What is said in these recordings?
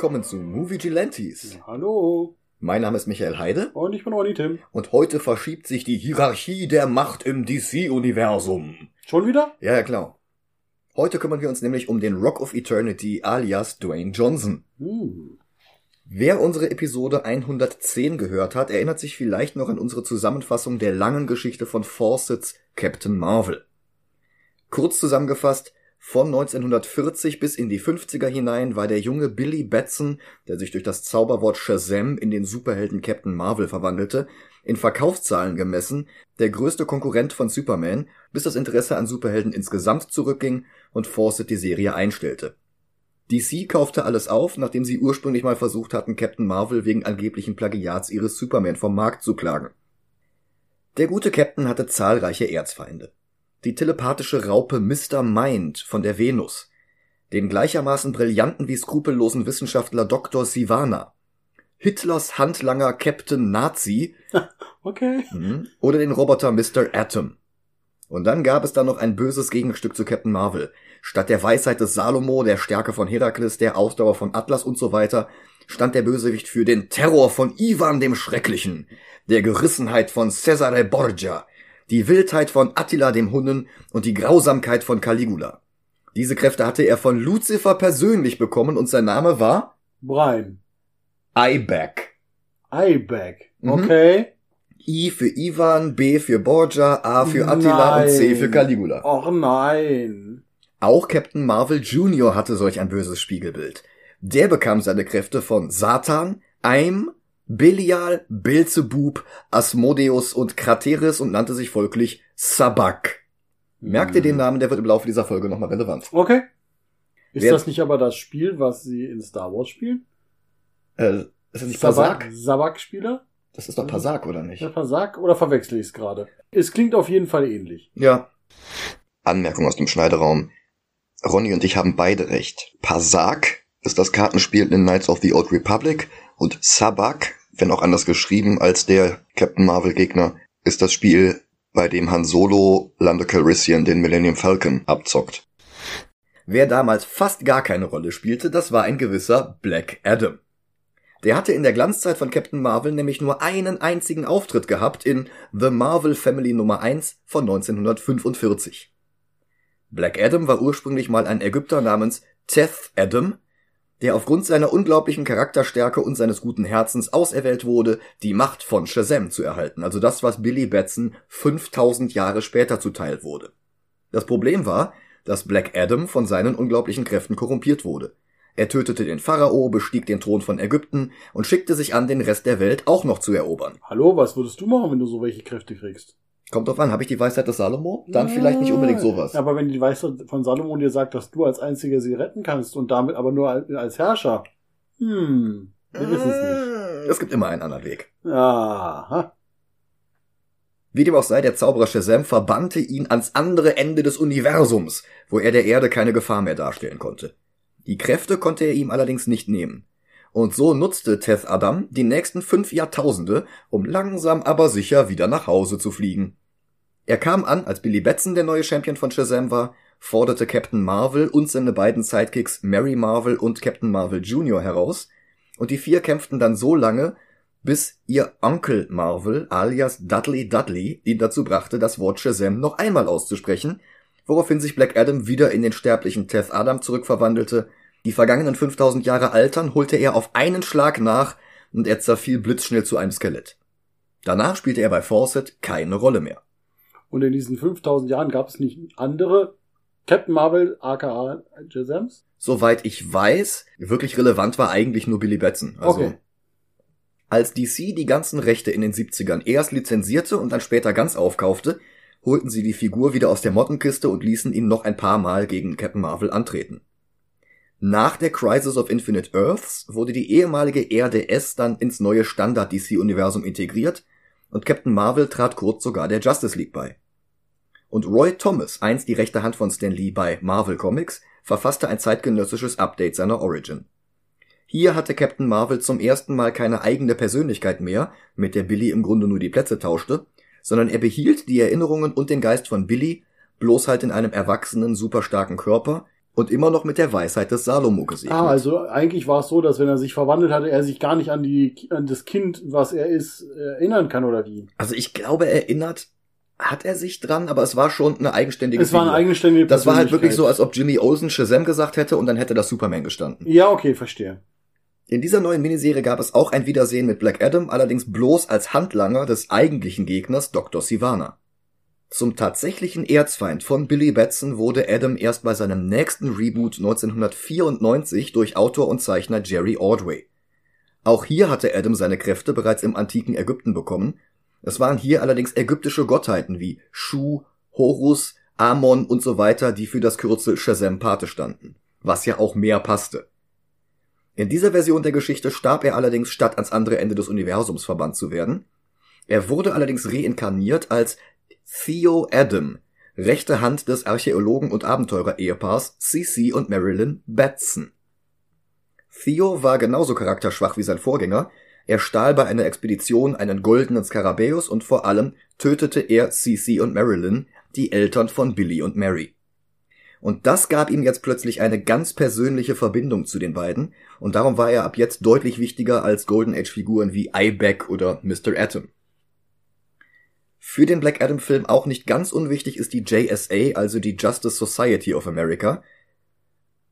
willkommen zu Movie Gelantes. Hallo. Mein Name ist Michael Heide Und ich bin Ronny Tim. und heute verschiebt sich die Hierarchie der Macht im DC-Universum. Schon wieder? Ja, ja, klar. Heute kümmern wir uns nämlich um den Rock of Eternity alias Dwayne Johnson. Hm. Wer unsere Episode 110 gehört hat, erinnert sich vielleicht noch an unsere Zusammenfassung der langen Geschichte von Fawcett's Captain Marvel. Kurz zusammengefasst, von 1940 bis in die 50er hinein war der junge Billy Batson, der sich durch das Zauberwort Shazam in den Superhelden Captain Marvel verwandelte, in Verkaufszahlen gemessen der größte Konkurrent von Superman, bis das Interesse an Superhelden insgesamt zurückging und Fawcett die Serie einstellte. DC kaufte alles auf, nachdem sie ursprünglich mal versucht hatten, Captain Marvel wegen angeblichen Plagiats ihres Superman vom Markt zu klagen. Der gute Captain hatte zahlreiche Erzfeinde. Die telepathische Raupe Mr. Mind von der Venus, den gleichermaßen brillanten wie skrupellosen Wissenschaftler Dr. Sivana, Hitlers Handlanger Captain Nazi Okay. Mhm. Oder den Roboter Mr. Atom. Und dann gab es da noch ein böses Gegenstück zu Captain Marvel. Statt der Weisheit des Salomo, der Stärke von Herakles, der Ausdauer von Atlas und so weiter, stand der Bösewicht für den Terror von Ivan dem Schrecklichen, der Gerissenheit von Cesare Borgia, die Wildheit von Attila dem Hunnen und die Grausamkeit von Caligula. Diese Kräfte hatte er von Lucifer persönlich bekommen und sein Name war Brian. Ibeck. Eyeback. Mhm. Okay. I für Ivan, B für Borgia, A für Attila und C für Caligula. Och nein. Auch Captain Marvel Jr. hatte solch ein böses Spiegelbild. Der bekam seine Kräfte von Satan, Eim, Belial, Beelzebub, Asmodeus und Krateris und nannte sich folglich Sabak. Merkt ihr den Namen, der wird im Laufe dieser Folge nochmal relevant. Okay. Ist Wer- das nicht aber das Spiel, was sie in Star Wars spielen? Äh, ist das nicht Pasak? Sabak-Spieler? Das ist doch Pasak, oder nicht? Ja, Pasak? Oder verwechsel ich es gerade? Es klingt auf jeden Fall ähnlich. Ja. Anmerkung aus dem Schneideraum. Ronny und ich haben beide recht. Pasak ist das Kartenspiel in Knights of the Old Republic und Sabak, wenn auch anders geschrieben als der Captain Marvel Gegner, ist das Spiel, bei dem Han Solo Lando Calrissian den Millennium Falcon abzockt. Wer damals fast gar keine Rolle spielte, das war ein gewisser Black Adam. Der hatte in der Glanzzeit von Captain Marvel nämlich nur einen einzigen Auftritt gehabt in The Marvel Family Nummer 1 von 1945. Black Adam war ursprünglich mal ein Ägypter namens Teth Adam, der aufgrund seiner unglaublichen Charakterstärke und seines guten Herzens auserwählt wurde, die Macht von Shazam zu erhalten, also das, was Billy Batson 5000 Jahre später zuteil wurde. Das Problem war, dass Black Adam von seinen unglaublichen Kräften korrumpiert wurde. Er tötete den Pharao, bestieg den Thron von Ägypten und schickte sich an, den Rest der Welt auch noch zu erobern. Hallo, was würdest du machen, wenn du so welche Kräfte kriegst? Kommt drauf an, habe ich die Weisheit des Salomo? Dann vielleicht nicht unbedingt sowas. Aber wenn die Weisheit von Salomon dir sagt, dass du als einziger sie retten kannst und damit aber nur als- als Herrscher. Hm, wir wissen es nicht. Es gibt immer einen anderen Weg. Aha. Wie dem auch sei, der Zauberer Shazam verbannte ihn ans andere Ende des Universums, wo er der Erde keine Gefahr mehr darstellen konnte. Die Kräfte konnte er ihm allerdings nicht nehmen. Und so nutzte Teth Adam die nächsten fünf Jahrtausende, um langsam aber sicher wieder nach Hause zu fliegen. Er kam an, als Billy Batson der neue Champion von Shazam war, forderte Captain Marvel und seine beiden Sidekicks Mary Marvel und Captain Marvel Jr. heraus, und die vier kämpften dann so lange, bis ihr Onkel Marvel alias Dudley Dudley ihn dazu brachte, das Wort Shazam noch einmal auszusprechen, woraufhin sich Black Adam wieder in den sterblichen Teth Adam zurückverwandelte. Die vergangenen 5000 Jahre Altern holte er auf einen Schlag nach und er zerfiel blitzschnell zu einem Skelett. Danach spielte er bei Fawcett keine Rolle mehr. Und in diesen 5000 Jahren gab es nicht andere Captain Marvel, aka Shazams? Soweit ich weiß, wirklich relevant war eigentlich nur Billy Batson. Also, Okay. Als DC die ganzen Rechte in den 70ern erst lizenzierte und dann später ganz aufkaufte, holten sie die Figur wieder aus der Mottenkiste und ließen ihn noch ein paar Mal gegen Captain Marvel antreten. Nach der Crisis of Infinite Earths wurde die ehemalige RDS dann ins neue Standard-DC-Universum integriert und Captain Marvel trat kurz sogar der Justice League bei. Und Roy Thomas, einst die rechte Hand von Stan Lee bei Marvel Comics, verfasste ein zeitgenössisches Update seiner Origin. Hier hatte Captain Marvel zum ersten Mal keine eigene Persönlichkeit mehr, mit der Billy im Grunde nur die Plätze tauschte, sondern er behielt die Erinnerungen und den Geist von Billy, bloß halt in einem erwachsenen, superstarken Körper und immer noch mit der Weisheit des Salomo gesegnet. Ah, also eigentlich war es so, dass wenn er sich verwandelt hatte, er sich gar nicht an die an das Kind, was er ist, erinnern kann oder wie? Also ich glaube, erinnert hat er sich dran, aber es war schon eine eigenständige Es war eine eigenständige Das war halt wirklich so, als ob Jimmy Olsen Shazam gesagt hätte und dann hätte das Superman gestanden. Ja, okay, verstehe. In dieser neuen Miniserie gab es auch ein Wiedersehen mit Black Adam, allerdings bloß als Handlanger des eigentlichen Gegners Dr. Sivana. Zum tatsächlichen Erzfeind von Billy Batson wurde Adam erst bei seinem nächsten Reboot 1994 durch Autor und Zeichner Jerry Ordway. Auch hier hatte Adam seine Kräfte bereits im antiken Ägypten bekommen es waren hier allerdings ägyptische Gottheiten wie Shu, Horus, Amon und so weiter, die für das Kürzel Shazam Pate standen, was ja auch mehr passte. In dieser Version der Geschichte starb er allerdings statt ans andere Ende des Universums verbannt zu werden. Er wurde allerdings reinkarniert als Theo Adam, rechte Hand des Archäologen und Abenteurer-Ehepaars CC und Marilyn Batson. Theo war genauso charakterschwach wie sein Vorgänger, er stahl bei einer Expedition einen goldenen Skarabäus und vor allem tötete er Cece und Marilyn, die Eltern von Billy und Mary. Und das gab ihm jetzt plötzlich eine ganz persönliche Verbindung zu den beiden, und darum war er ab jetzt deutlich wichtiger als Golden Age Figuren wie Ibeck oder Mr. Atom. Für den Black Adam Film auch nicht ganz unwichtig ist die JSA, also die Justice Society of America,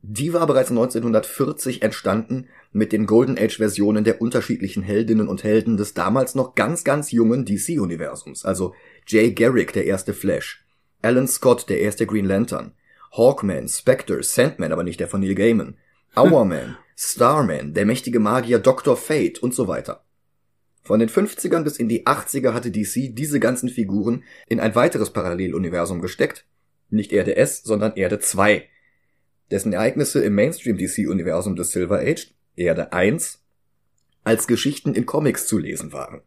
die war bereits 1940 entstanden mit den Golden Age Versionen der unterschiedlichen Heldinnen und Helden des damals noch ganz ganz jungen DC Universums, also Jay Garrick, der erste Flash, Alan Scott, der erste Green Lantern, Hawkman, Spectre, Sandman, aber nicht der von Neil Gaiman, Hourman, Starman, der mächtige Magier Dr. Fate und so weiter. Von den 50ern bis in die 80er hatte DC diese ganzen Figuren in ein weiteres Paralleluniversum gesteckt, nicht Erde S, sondern Erde 2, dessen Ereignisse im Mainstream-DC-Universum des Silver Age, Erde 1, als Geschichten in Comics zu lesen waren.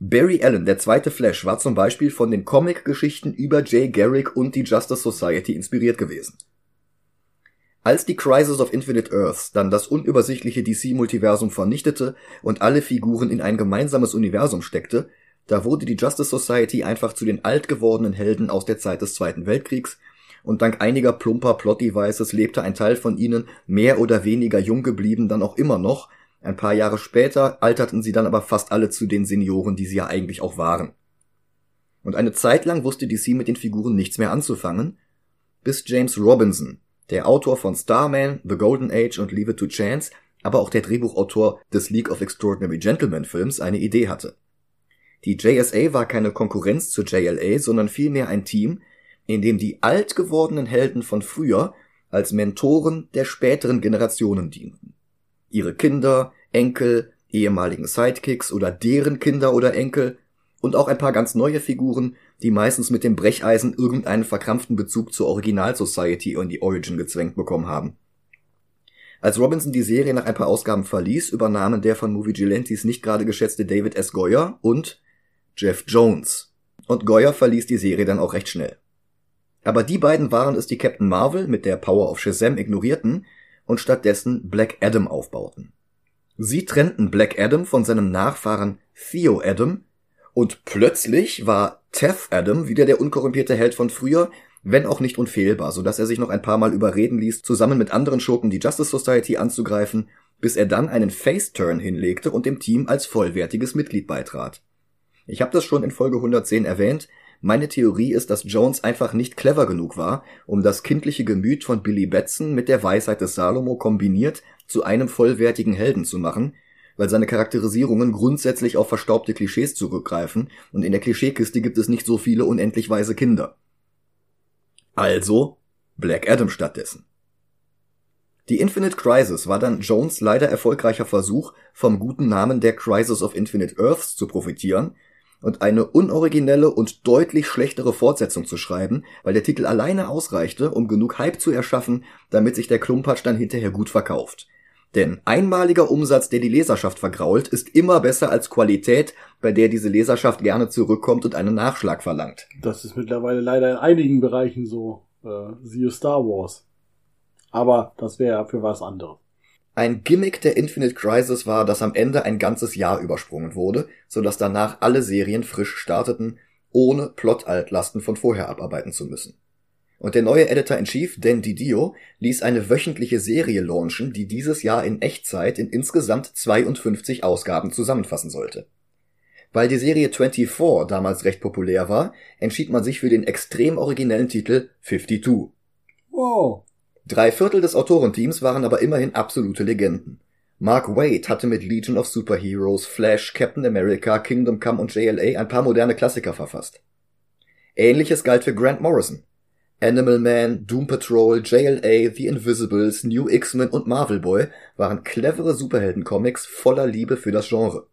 Barry Allen, der zweite Flash, war zum Beispiel von den Comic-Geschichten über Jay Garrick und die Justice Society inspiriert gewesen. Als die Crisis of Infinite Earths dann das unübersichtliche DC-Multiversum vernichtete und alle Figuren in ein gemeinsames Universum steckte, da wurde die Justice Society einfach zu den alt gewordenen Helden aus der Zeit des Zweiten Weltkriegs und dank einiger plumper Plot-Devices lebte ein Teil von ihnen, mehr oder weniger jung geblieben, dann auch immer noch. Ein paar Jahre später alterten sie dann aber fast alle zu den Senioren, die sie ja eigentlich auch waren. Und eine Zeit lang wusste DC mit den Figuren nichts mehr anzufangen, bis James Robinson, der Autor von Starman, The Golden Age und Leave It to Chance, aber auch der Drehbuchautor des League of Extraordinary Gentlemen Films eine Idee hatte. Die JSA war keine Konkurrenz zur JLA, sondern vielmehr ein Team, in dem die alt gewordenen Helden von früher als Mentoren der späteren Generationen dienten. Ihre Kinder, Enkel, ehemaligen Sidekicks oder deren Kinder oder Enkel und auch ein paar ganz neue Figuren, die meistens mit dem Brecheisen irgendeinen verkrampften Bezug zur Original Society und die Origin gezwängt bekommen haben. Als Robinson die Serie nach ein paar Ausgaben verließ, übernahmen der von Movie Gilantes nicht gerade geschätzte David S. Goyer und Jeff Jones. Und Goyer verließ die Serie dann auch recht schnell. Aber die beiden waren es, die Captain Marvel mit der Power of Shazam ignorierten und stattdessen Black Adam aufbauten. Sie trennten Black Adam von seinem Nachfahren Theo Adam und plötzlich war Teth Adam wieder der unkorrumpierte Held von früher, wenn auch nicht unfehlbar, so dass er sich noch ein paar Mal überreden ließ, zusammen mit anderen Schurken die Justice Society anzugreifen, bis er dann einen Face-Turn hinlegte und dem Team als vollwertiges Mitglied beitrat. Ich habe das schon in Folge 110 erwähnt, meine Theorie ist, dass Jones einfach nicht clever genug war, um das kindliche Gemüt von Billy Batson mit der Weisheit des Salomo kombiniert zu einem vollwertigen Helden zu machen, weil seine Charakterisierungen grundsätzlich auf verstaubte Klischees zurückgreifen und in der Klischeekiste gibt es nicht so viele unendlich weise Kinder. Also Black Adam stattdessen. Die Infinite Crisis war dann Jones leider erfolgreicher Versuch, vom guten Namen der Crisis of Infinite Earths zu profitieren und eine unoriginelle und deutlich schlechtere Fortsetzung zu schreiben, weil der Titel alleine ausreichte, um genug Hype zu erschaffen, damit sich der Klumpatsch dann hinterher gut verkauft. Denn einmaliger Umsatz, der die Leserschaft vergrault, ist immer besser als Qualität, bei der diese Leserschaft gerne zurückkommt und einen Nachschlag verlangt. Das ist mittlerweile leider in einigen Bereichen so. Äh, siehe Star Wars. Aber das wäre ja für was anderes. Ein Gimmick der Infinite Crisis war, dass am Ende ein ganzes Jahr übersprungen wurde, so dass danach alle Serien frisch starteten, ohne Plot-Altlasten von vorher abarbeiten zu müssen. Und der neue Editor-in-Chief, Dan Didio, ließ eine wöchentliche Serie launchen, die dieses Jahr in Echtzeit in insgesamt 52 Ausgaben zusammenfassen sollte. Weil die Serie 24 damals recht populär war, entschied man sich für den extrem originellen Titel 52. Wow. Drei Viertel des Autorenteams waren aber immerhin absolute Legenden. Mark Waid hatte mit Legion of Superheroes, Flash, Captain America, Kingdom Come und JLA ein paar moderne Klassiker verfasst. Ähnliches galt für Grant Morrison. Animal Man, Doom Patrol, JLA, The Invisibles, New X-Men und Marvel Boy waren clevere Superhelden-Comics voller Liebe für das Genre.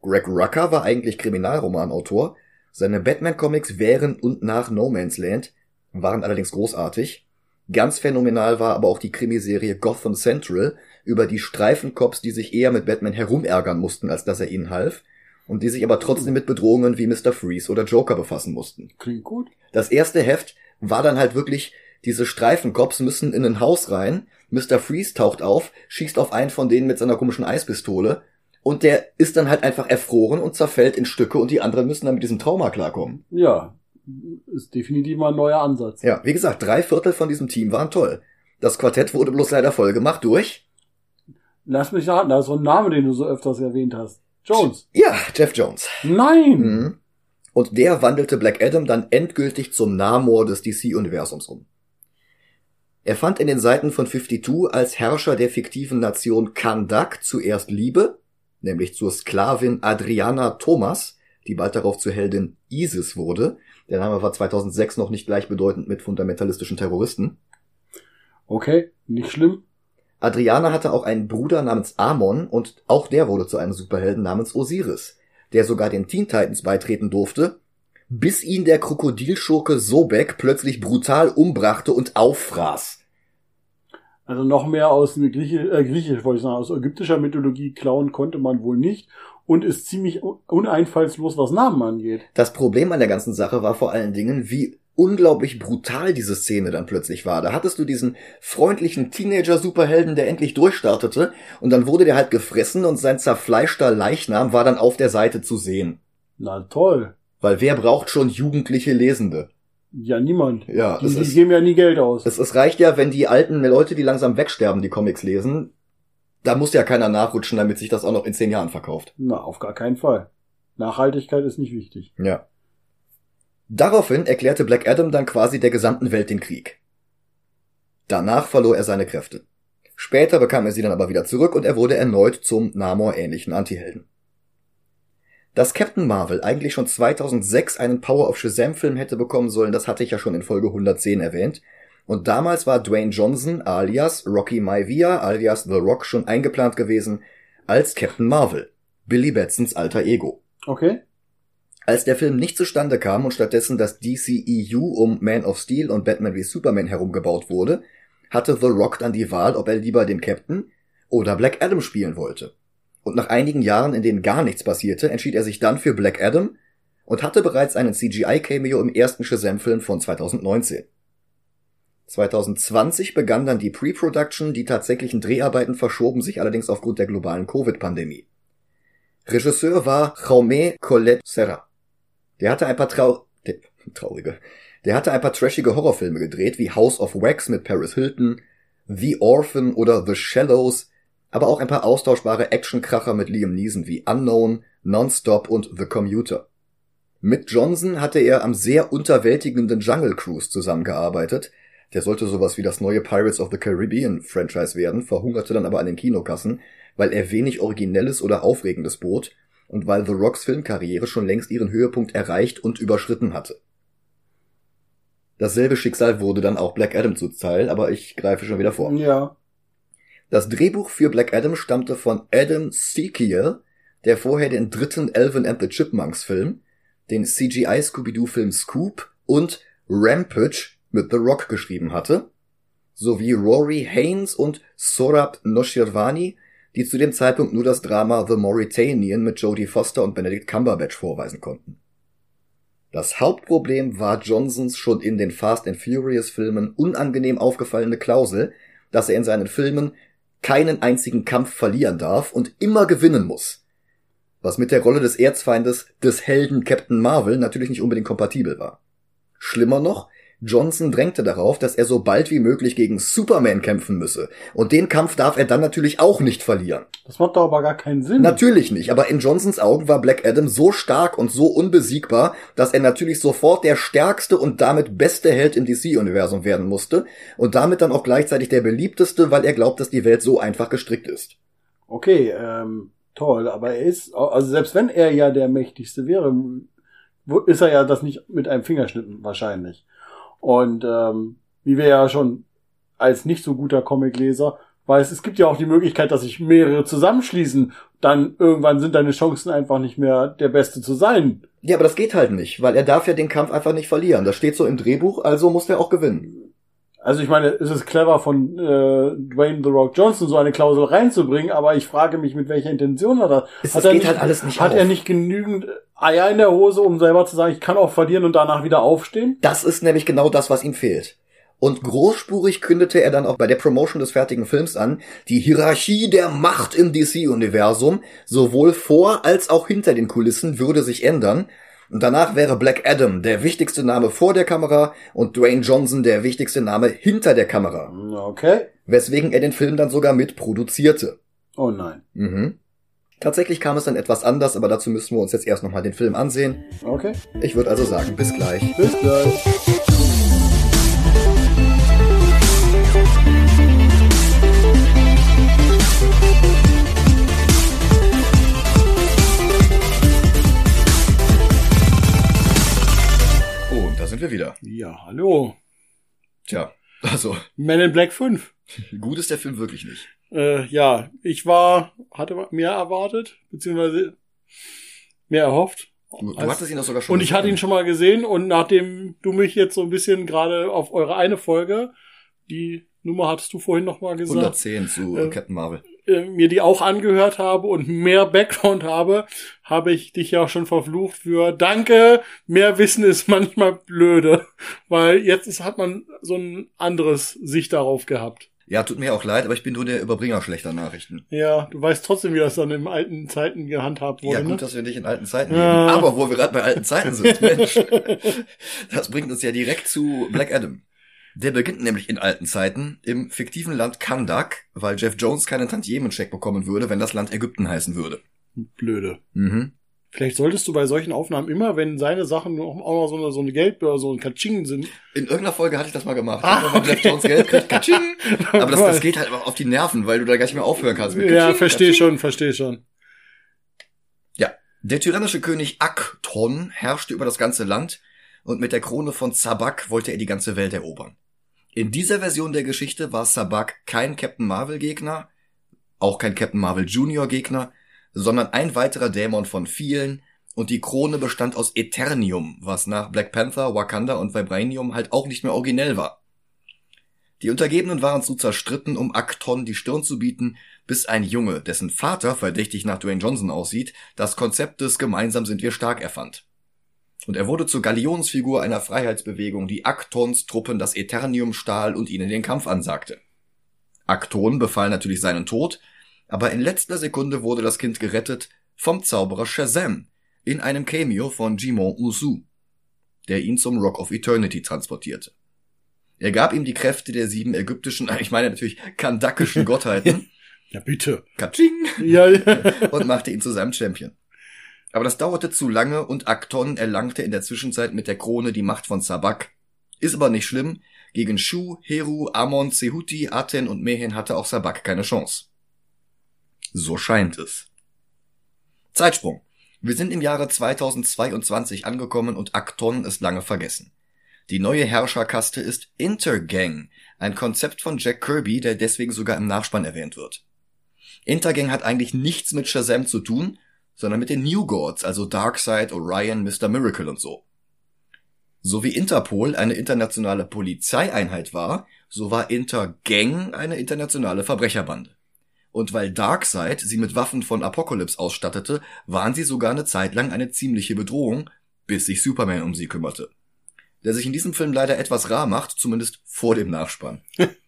Greg Rucker war eigentlich Kriminalromanautor, seine Batman-Comics während und nach No Man's Land waren allerdings großartig. Ganz phänomenal war aber auch die Krimiserie Gotham Central über die Streifencops, die sich eher mit Batman herumärgern mussten, als dass er ihnen half, und die sich aber trotzdem mit Bedrohungen wie Mr. Freeze oder Joker befassen mussten. Klingt gut. Das erste Heft war dann halt wirklich, diese Streifencops müssen in ein Haus rein, Mr. Freeze taucht auf, schießt auf einen von denen mit seiner komischen Eispistole und der ist dann halt einfach erfroren und zerfällt in Stücke und die anderen müssen dann mit diesem Trauma klarkommen. Ja, ist definitiv mal ein neuer Ansatz. Ja, wie gesagt, drei Viertel von diesem Team waren toll. Das Quartett wurde bloß leider voll gemacht durch. Lass mich raten, da ist so ein Name, den du so öfters erwähnt hast. Jones. Ja, Jeff Jones. Nein! Mhm. Und der wandelte Black Adam dann endgültig zum Namor des DC-Universums um. Er fand in den Seiten von 52 als Herrscher der fiktiven Nation Kandak zuerst Liebe, nämlich zur Sklavin Adriana Thomas, die bald darauf zur Heldin Isis wurde. Der Name war 2006 noch nicht gleichbedeutend mit fundamentalistischen Terroristen. Okay, nicht schlimm. Adriana hatte auch einen Bruder namens Amon und auch der wurde zu einem Superhelden namens Osiris der sogar den Teen Titans beitreten durfte, bis ihn der Krokodilschurke Sobek plötzlich brutal umbrachte und auffraß. Also noch mehr aus Griechisch, äh, Griechisch wollte ich sagen, aus ägyptischer Mythologie klauen konnte man wohl nicht und ist ziemlich uneinfallslos, was Namen angeht. Das Problem an der ganzen Sache war vor allen Dingen, wie unglaublich brutal diese Szene dann plötzlich war. Da hattest du diesen freundlichen Teenager-Superhelden, der endlich durchstartete, und dann wurde der halt gefressen und sein zerfleischter Leichnam war dann auf der Seite zu sehen. Na toll. Weil wer braucht schon jugendliche Lesende? Ja, niemand. Ja, die, es die ist, geben ja nie Geld aus. es, es reicht ja, wenn die alten Leute, die langsam wegsterben, die Comics lesen. Da muss ja keiner nachrutschen, damit sich das auch noch in zehn Jahren verkauft. Na, auf gar keinen Fall. Nachhaltigkeit ist nicht wichtig. Ja. Daraufhin erklärte Black Adam dann quasi der gesamten Welt den Krieg. Danach verlor er seine Kräfte. Später bekam er sie dann aber wieder zurück und er wurde erneut zum Namor-ähnlichen Antihelden. Dass Captain Marvel eigentlich schon 2006 einen Power of Shazam-Film hätte bekommen sollen, das hatte ich ja schon in Folge 110 erwähnt. Und damals war Dwayne Johnson alias Rocky Maivia alias The Rock schon eingeplant gewesen als Captain Marvel, Billy Batsons alter Ego. Okay. Als der Film nicht zustande kam und stattdessen das DCEU um Man of Steel und Batman wie Superman herumgebaut wurde, hatte The Rock dann die Wahl, ob er lieber den Captain oder Black Adam spielen wollte. Und nach einigen Jahren, in denen gar nichts passierte, entschied er sich dann für Black Adam und hatte bereits einen CGI-Cameo im ersten Shazam-Film von 2019. 2020 begann dann die Pre-Production, die tatsächlichen Dreharbeiten verschoben sich allerdings aufgrund der globalen Covid-Pandemie. Regisseur war Jaume Colette Serra. Der hatte ein paar trau der, traurige. Der hatte ein paar trashige Horrorfilme gedreht, wie House of Wax mit Paris Hilton, The Orphan oder The Shallows, aber auch ein paar austauschbare Actionkracher mit Liam Neeson wie Unknown, Nonstop und The Commuter. Mit Johnson hatte er am sehr unterwältigenden Jungle Cruise zusammengearbeitet. Der sollte sowas wie das neue Pirates of the Caribbean Franchise werden, verhungerte dann aber an den Kinokassen, weil er wenig Originelles oder Aufregendes bot und weil The Rocks Filmkarriere schon längst ihren Höhepunkt erreicht und überschritten hatte. Dasselbe Schicksal wurde dann auch Black Adam zuteil, aber ich greife schon wieder vor. Ja. Das Drehbuch für Black Adam stammte von Adam Sekiel, der vorher den dritten Alvin and the Chipmunks Film, den CGI Scooby-Doo Film Scoop und Rampage mit The Rock geschrieben hatte, sowie Rory Haynes und Sorab Noshirvani, die zu dem Zeitpunkt nur das Drama The Mauritanian mit Jodie Foster und Benedict Cumberbatch vorweisen konnten. Das Hauptproblem war Johnsons schon in den Fast and Furious Filmen unangenehm aufgefallene Klausel, dass er in seinen Filmen keinen einzigen Kampf verlieren darf und immer gewinnen muss. Was mit der Rolle des Erzfeindes des Helden Captain Marvel natürlich nicht unbedingt kompatibel war. Schlimmer noch, Johnson drängte darauf, dass er so bald wie möglich gegen Superman kämpfen müsse. Und den Kampf darf er dann natürlich auch nicht verlieren. Das macht doch aber gar keinen Sinn. Natürlich nicht, aber in Johnsons Augen war Black Adam so stark und so unbesiegbar, dass er natürlich sofort der stärkste und damit beste Held im DC-Universum werden musste und damit dann auch gleichzeitig der beliebteste, weil er glaubt, dass die Welt so einfach gestrickt ist. Okay, ähm, toll, aber er ist, also selbst wenn er ja der mächtigste wäre, ist er ja das nicht mit einem Fingerschnippen wahrscheinlich. Und ähm, wie wir ja schon als nicht so guter Comicleser weiß, es gibt ja auch die Möglichkeit, dass sich mehrere zusammenschließen. Dann irgendwann sind deine Chancen einfach nicht mehr der Beste zu sein. Ja, aber das geht halt nicht, weil er darf ja den Kampf einfach nicht verlieren. Das steht so im Drehbuch, also muss er auch gewinnen. Also ich meine, es ist clever von äh, Dwayne The Rock Johnson so eine Klausel reinzubringen, aber ich frage mich, mit welcher Intention hat er. Es, hat es er geht nicht, halt alles nicht Hat auf. er nicht genügend Eier in der Hose, um selber zu sagen, ich kann auch verlieren und danach wieder aufstehen? Das ist nämlich genau das, was ihm fehlt. Und großspurig kündete er dann auch bei der Promotion des fertigen Films an, die Hierarchie der Macht im DC-Universum, sowohl vor als auch hinter den Kulissen, würde sich ändern. Und danach wäre Black Adam der wichtigste Name vor der Kamera und Dwayne Johnson der wichtigste Name hinter der Kamera. Okay. Weswegen er den Film dann sogar mitproduzierte. Oh nein. Mhm. Tatsächlich kam es dann etwas anders, aber dazu müssen wir uns jetzt erst nochmal den Film ansehen. Okay. Ich würde also sagen, bis gleich. Bis gleich. Sind wir wieder. Ja, hallo. Tja, also, Men in Black 5. gut ist der Film wirklich nicht. Äh, ja, ich war, hatte mehr erwartet, beziehungsweise mehr erhofft. Du, Als- hattest ihn doch sogar schon Und ich hatte ihn schon mal gesehen und nachdem du mich jetzt so ein bisschen gerade auf eure eine Folge, die Nummer hattest du vorhin noch mal gesagt, 110 zu Äh, Captain Marvel. Äh, mir die auch angehört habe und mehr Background habe, habe ich dich ja schon verflucht für Danke, mehr Wissen ist manchmal blöde, weil jetzt ist, hat man so ein anderes Sicht darauf gehabt. Ja, tut mir auch leid, aber ich bin nur der Überbringer schlechter Nachrichten. Ja, du weißt trotzdem, wie das dann in alten Zeiten gehandhabt wurde. ja, gut, ne? dass wir nicht in alten Zeiten Ja. leben. Aber wo wir gerade bei alten Zeiten sind, Mensch. Das bringt uns ja direkt zu Black Adam. Der beginnt nämlich in alten Zeiten im fiktiven Land Kandak, weil Jeff Jones keinen Tantiemen-Check bekommen würde, wenn das Land Ägypten heißen würde. Blöde. Mhm. Vielleicht solltest du bei solchen Aufnahmen immer, wenn seine Sachen auch mal so eine, so eine Geldbörse, ein Katsching sind. In irgendeiner Folge hatte ich das mal gemacht. Ah, Wenn Jeff Jones Geld kriegt, katsching. Aber das, das geht halt einfach auf die Nerven, weil du da gar nicht mehr aufhören kannst. Mit Ja, katsching, verstehe katsching. schon, verstehe schon. Der tyrannische König Akton herrschte über das ganze Land und mit der Krone von Sabak wollte er die ganze Welt erobern. In dieser Version der Geschichte war Sabak kein Captain Marvel Gegner, auch kein Captain Marvel Junior Gegner, sondern ein weiterer Dämon von vielen und die Krone bestand aus Eternium, was nach Black Panther, Wakanda und Vibranium halt auch nicht mehr originell war. Die Untergebenen waren zu zerstritten, um Akton die Stirn zu bieten, bis ein Junge, dessen Vater verdächtig nach Dwayne Johnson aussieht, das Konzept des Gemeinsam sind wir stark erfand. Und er wurde zur Galionsfigur einer Freiheitsbewegung, die Aktons Truppen das Eternium stahl und ihnen den Kampf ansagte. Akton befahl natürlich seinen Tod, aber in letzter Sekunde wurde das Kind gerettet vom Zauberer Shazam in einem Cameo von Jimon Usu, der ihn zum Rock of Eternity transportierte. Er gab ihm die Kräfte der sieben ägyptischen, ich meine natürlich kandakischen Gottheiten, Ja, bitte. Katsching, Ja, ja. und machte ihn zu seinem Champion. Aber das dauerte zu lange und Akton erlangte in der Zwischenzeit mit der Krone die Macht von Sabak. Ist aber nicht schlimm. Gegen Shu, Heru, Amon, Sehuti, Aten und Mehen hatte auch Sabak keine Chance. So scheint es. Zeitsprung. Wir sind im Jahre 2022 angekommen und Akton ist lange vergessen. Die neue Herrscherkaste ist Intergang, ein Konzept von Jack Kirby, der deswegen sogar im Nachspann erwähnt wird. Intergang hat eigentlich nichts mit Shazam zu tun, sondern mit den New Gods, also Darkseid, Orion, Mr. Miracle und so. So wie Interpol eine internationale Polizeieinheit war, so war Intergang eine internationale Verbrecherbande. Und weil Darkseid sie mit Waffen von Apocalypse ausstattete, waren sie sogar eine Zeit lang eine ziemliche Bedrohung, bis sich Superman um sie kümmerte. Der sich in diesem Film leider etwas rar macht, zumindest vor dem Nachspann.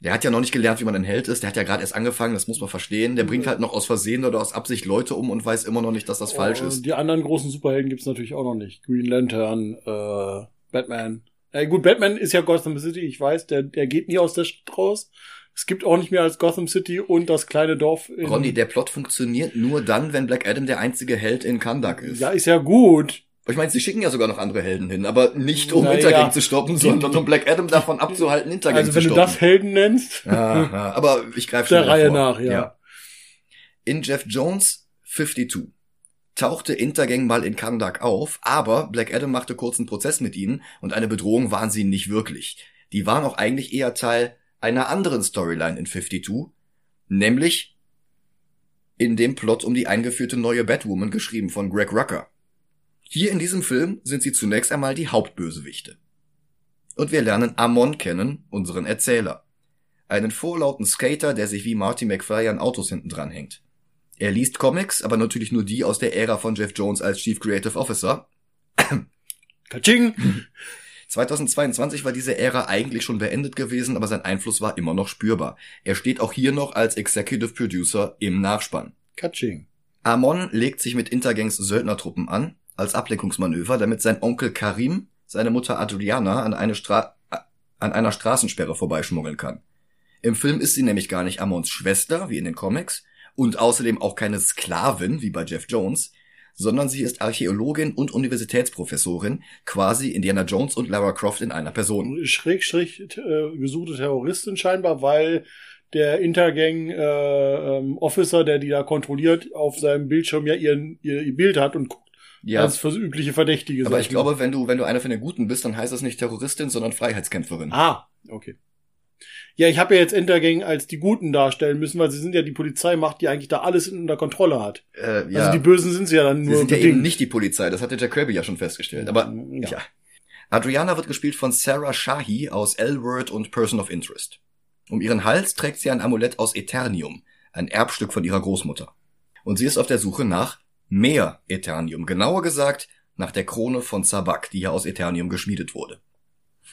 Der hat ja noch nicht gelernt, wie man ein Held ist. Der hat ja gerade erst angefangen, das muss man verstehen. Der bringt halt noch aus Versehen oder aus Absicht Leute um und weiß immer noch nicht, dass das falsch Oh, ist. Die anderen großen Superhelden gibt's natürlich auch noch nicht. Green Lantern, äh, Batman, Ja, gut, Batman ist ja Gotham City, ich weiß, der, der geht nie aus der Stadt raus. Es gibt auch nicht mehr als Gotham City und das kleine Dorf in. Ronny, der Plot funktioniert nur dann, wenn Black Adam der einzige Held in Kandak ist. Ja, ist ja gut. Ich meine, sie schicken ja sogar noch andere Helden hin, aber nicht um Na Intergang ja. zu stoppen, sondern um Black Adam davon abzuhalten, Intergang Also zu wenn du stoppen. das Helden nennst, ja, ja, aber ich greife der schon Reihe vor. nach, ja. In Jeff Jones 52 tauchte Intergang mal in Kandak auf, aber Black Adam machte kurzen Prozess mit ihnen und eine Bedrohung waren sie nicht wirklich. Die waren auch eigentlich eher Teil einer anderen Storyline in 52, nämlich in dem Plot um die eingeführte neue Batwoman, geschrieben von Greg Rucker. Hier in diesem Film sind sie zunächst einmal die Hauptbösewichte. Und wir lernen Amon kennen, unseren Erzähler. Einen vorlauten Skater, der sich wie Marty McFly an Autos hinten dran hängt. Er liest Comics, aber natürlich nur die aus der Ära von Jeff Jones als Chief Creative Officer. Katsching! 2022 war diese Ära eigentlich schon beendet gewesen, aber sein Einfluss war immer noch spürbar. Er steht auch hier noch als Executive Producer im Nachspann. Katsching. Amon legt sich mit Intergangs Söldnertruppen an, als Ablenkungsmanöver, damit sein Onkel Karim seine Mutter Adriana an, eine Stra an einer Straßensperre vorbeischmuggeln kann. Im Film ist sie nämlich gar nicht Amons Schwester, wie in den Comics, und außerdem auch keine Sklavin, wie bei Jeff Jones, sondern sie ist Archäologin und Universitätsprofessorin, quasi Indiana Jones und Lara Croft in einer Person. Schräg, schräg äh, gesuchte Terroristin scheinbar, weil der Intergang äh, ähm, Officer, der die da kontrolliert, auf seinem Bildschirm ja ihren, ihr, ihr Bild hat und Ja, als für übliche Verdächtige. aber ich mal. glaube, wenn du, wenn du einer von den Guten bist, dann heißt das nicht Terroristin, sondern Freiheitskämpferin. Ah, okay. Ja, ich habe ja jetzt Intergang als die Guten darstellen müssen, weil sie sind ja die Polizeimacht, die eigentlich da alles unter Kontrolle hat. Äh, ja. Also die Bösen sind sie ja dann Sie nur sind ja bedingt. eben nicht die Polizei, das hatte Jack Kirby ja schon festgestellt. Aber Ja. ja. Adriana wird gespielt von Sarah Shahi aus L-Word und Person of Interest. Um ihren Hals trägt sie ein Amulett aus Eternium, ein Erbstück von ihrer Großmutter. Und sie ist auf der Suche nach mehr Eternium, genauer gesagt nach der Krone von Sabak, die ja aus Eternium geschmiedet wurde.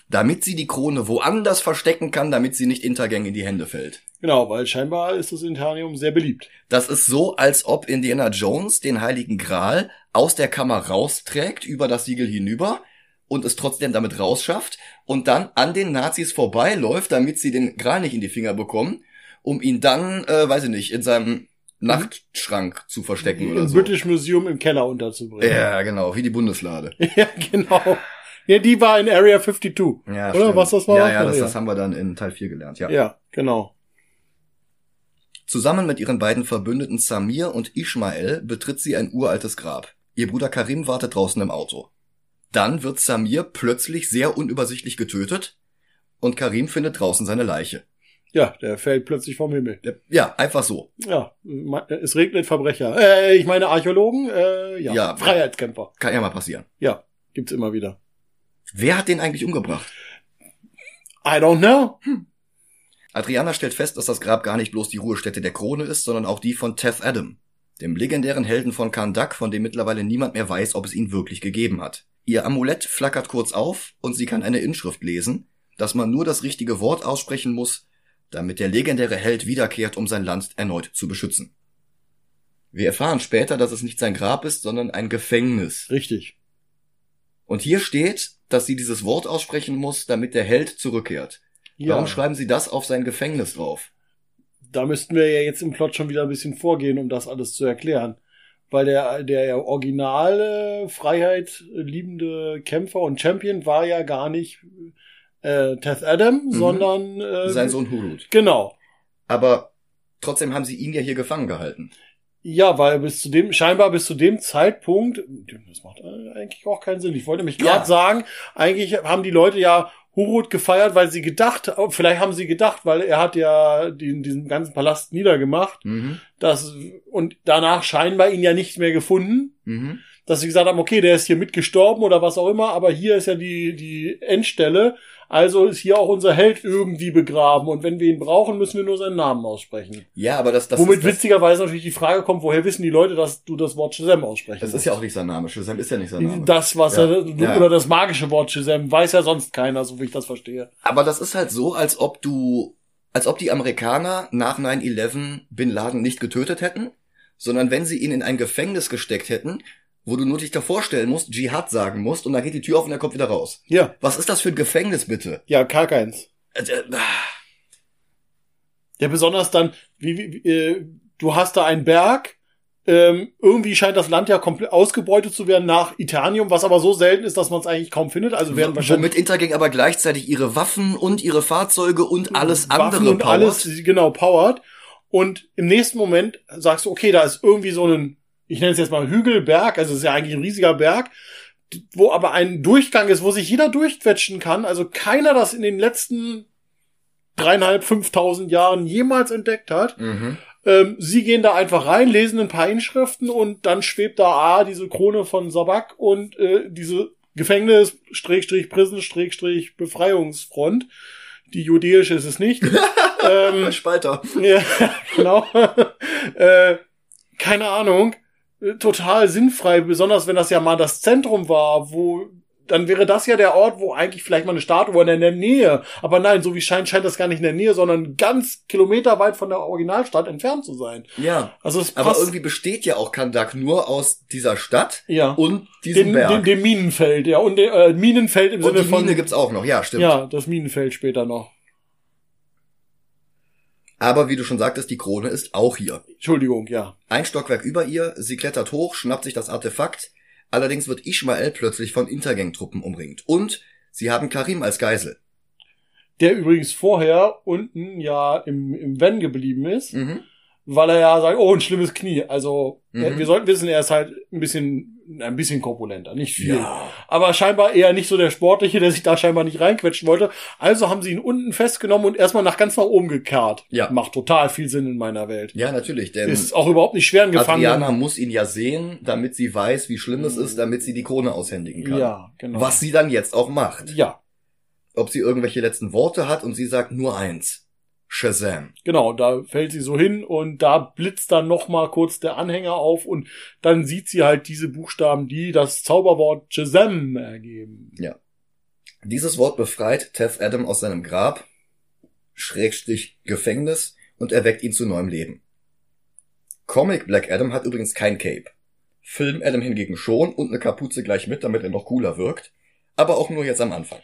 Damit sie die Krone woanders verstecken kann, damit sie nicht Intergang in die Hände fällt. Genau, weil scheinbar ist das Internium sehr beliebt. Das ist so, als ob Indiana Jones den Heiligen Gral aus der Kammer rausträgt, über das Siegel hinüber und es trotzdem damit rausschafft und dann an den Nazis vorbeiläuft, damit sie den Gral nicht in die Finger bekommen, um ihn dann, äh, weiß ich nicht, in seinem Nachtschrank zu verstecken oder Im so. British Museum im Keller unterzubringen. Ja, genau, wie die Bundeslade. Ja, genau. Ja, die war in Area 52. Ja, Oder stimmt. was das war? Ja, ja, das, das haben wir dann in Teil 4 gelernt, ja. Ja, genau. Zusammen mit ihren beiden Verbündeten Samir und Ishmael betritt sie ein uraltes Grab. Ihr Bruder Karim wartet draußen im Auto. Dann wird Samir plötzlich sehr unübersichtlich getötet und Karim findet draußen seine Leiche. Ja, der fällt plötzlich vom Himmel. Ja, einfach so. Ja, es regnet Verbrecher. Äh, ich meine Archäologen, äh, ja. Ja. Freiheitskämpfer. Kann ja mal passieren. Ja, gibt's immer wieder. Wer hat den eigentlich umgebracht? I don't know. Adriana stellt fest, dass das Grab gar nicht bloß die Ruhestätte der Krone ist, sondern auch die von Teth Adam, dem legendären Helden von Kandak, von dem mittlerweile niemand mehr weiß, ob es ihn wirklich gegeben hat. Ihr Amulett flackert kurz auf und sie kann eine Inschrift lesen, dass man nur das richtige Wort aussprechen muss, damit der legendäre Held wiederkehrt, um sein Land erneut zu beschützen. Wir erfahren später, dass es nicht sein Grab ist, sondern ein Gefängnis. Richtig. Und hier steht, dass sie dieses Wort aussprechen muss, damit der Held zurückkehrt. Ja, Warum schreiben sie das auf sein Gefängnis drauf? da müssten wir ja jetzt im Plot schon wieder ein bisschen vorgehen, um das alles zu erklären. Weil der, der originale Freiheit liebende Kämpfer und Champion war ja gar nicht äh, Teth Adam, sondern äh, Sein Sohn Hurut. Genau. Aber trotzdem haben sie ihn ja hier gefangen gehalten. Ja, weil bis zu dem, scheinbar bis zu dem Zeitpunkt, das macht eigentlich auch keinen Sinn. Ich wollte mich gerade Ja. sagen, eigentlich haben die Leute ja Hurut gefeiert, weil sie gedacht, oh, vielleicht haben sie gedacht, weil er hat ja den, diesen ganzen Palast niedergemacht, Mhm. dass, und danach scheinbar ihn ja nicht mehr gefunden, Mhm. dass sie gesagt haben, okay, der ist hier mitgestorben oder was auch immer, aber hier ist ja die, die Endstelle, also ist hier auch unser Held irgendwie begraben und wenn wir ihn brauchen, müssen wir nur seinen Namen aussprechen. Ja, aber das, das, Womit ist, das, witzigerweise natürlich die Frage kommt, woher wissen die Leute, dass du das Wort Shazam aussprechen das ist ja auch nicht sein Name. Shazam ist ja nicht sein Name. Das, was Ja. er, Ja. oder das magische Wort Shazam, weiß ja sonst keiner, so wie ich das verstehe. Aber das ist halt so, als ob du, als ob die Amerikaner nach 9-11 Bin Laden nicht getötet hätten, sondern wenn sie ihn in ein Gefängnis gesteckt hätten wo du nur dich davor stellen musst, Dschihad sagen musst und dann geht die Tür auf und er kommt wieder raus. Ja, Was ist das für ein Gefängnis bitte? ja, gar keins. Äh, äh, Ja, besonders dann, wie, wie, äh, du hast da einen Berg, ähm, irgendwie scheint das Land ja komplett ausgebeutet zu werden nach Itanium, was aber so selten ist, dass man es eigentlich kaum findet. Also werden wahrscheinlich Womit Intergang aber gleichzeitig ihre Waffen und ihre Fahrzeuge und alles Waffen andere und powert. alles genau powert. Und im nächsten Moment sagst du, okay, da ist irgendwie so ein, ich nenne es jetzt mal Hügelberg, also es ist ja eigentlich ein riesiger Berg, wo aber ein Durchgang ist, wo sich jeder durchquetschen kann. Also keiner das in den letzten dreieinhalb, fünftausend Jahren jemals entdeckt hat. Mhm. Ähm, sie gehen da einfach rein, lesen ein paar Inschriften und dann schwebt da ah, diese Krone von Sabak und äh, diese Gefängnis, Strich, Prison, Strich, Befreiungsfront. Die judäische ist es nicht. ähm, Spalter. ja, genau. äh, keine Ahnung. Äh, Total sinnfrei, besonders wenn das ja mal das Zentrum war, wo dann wäre das ja der Ort, wo eigentlich vielleicht mal eine Statue in der Nähe. Aber nein, so wie scheint, scheint das gar nicht in der Nähe, sondern ganz kilometerweit von der Originalstadt entfernt zu sein. Ja. Also es Aber passt. irgendwie besteht ja auch Kandak nur aus dieser Stadt ja. und diesem dem, Berg. dem, dem Minenfeld, ja. Und der, äh, Minenfeld im und Sinne die von. Mine gibt's auch noch, ja, stimmt. ja, das Minenfeld später noch. Aber wie du schon sagtest, die Krone ist auch hier. Entschuldigung, ja. Ein Stockwerk über ihr, sie klettert hoch, schnappt sich das Artefakt. Allerdings wird Ishmael plötzlich von Intergang-Truppen umringt. Und sie haben Karim als Geisel. Der übrigens vorher unten ja im, im Wenn geblieben ist. Mhm. Weil er ja sagt, oh, ein schlimmes Knie. Also Mhm. äh, wir sollten wissen, er ist halt ein bisschen, ein bisschen korpulenter, nicht viel. Ja. Aber scheinbar eher nicht so der Sportliche, der sich da scheinbar nicht reinquetschen wollte. Also haben sie ihn unten festgenommen und erstmal nach ganz nach oben gekarrt. Ja. Macht total viel Sinn in meiner Welt. Ja, natürlich, denn Ist auch überhaupt nicht schwer gefangen. Adriana muss ihn ja sehen, damit sie weiß, wie schlimm es ist, damit sie die Krone aushändigen kann. Ja, genau. Was sie dann jetzt auch macht. Ja, Ob sie irgendwelche letzten Worte hat und sie sagt nur eins. Shazam. genau. Da fällt sie so hin und da blitzt dann noch mal kurz der Anhänger auf und dann sieht sie halt diese Buchstaben, die das Zauberwort Shazam ergeben. Dieses Wort befreit Teth Adam aus seinem Grab, Schrägstrich Gefängnis, und erweckt ihn zu neuem Leben. Comic Black Adam hat übrigens kein Cape. Film Adam hingegen schon und eine Kapuze gleich mit, damit er noch cooler wirkt. Aber auch nur jetzt am Anfang.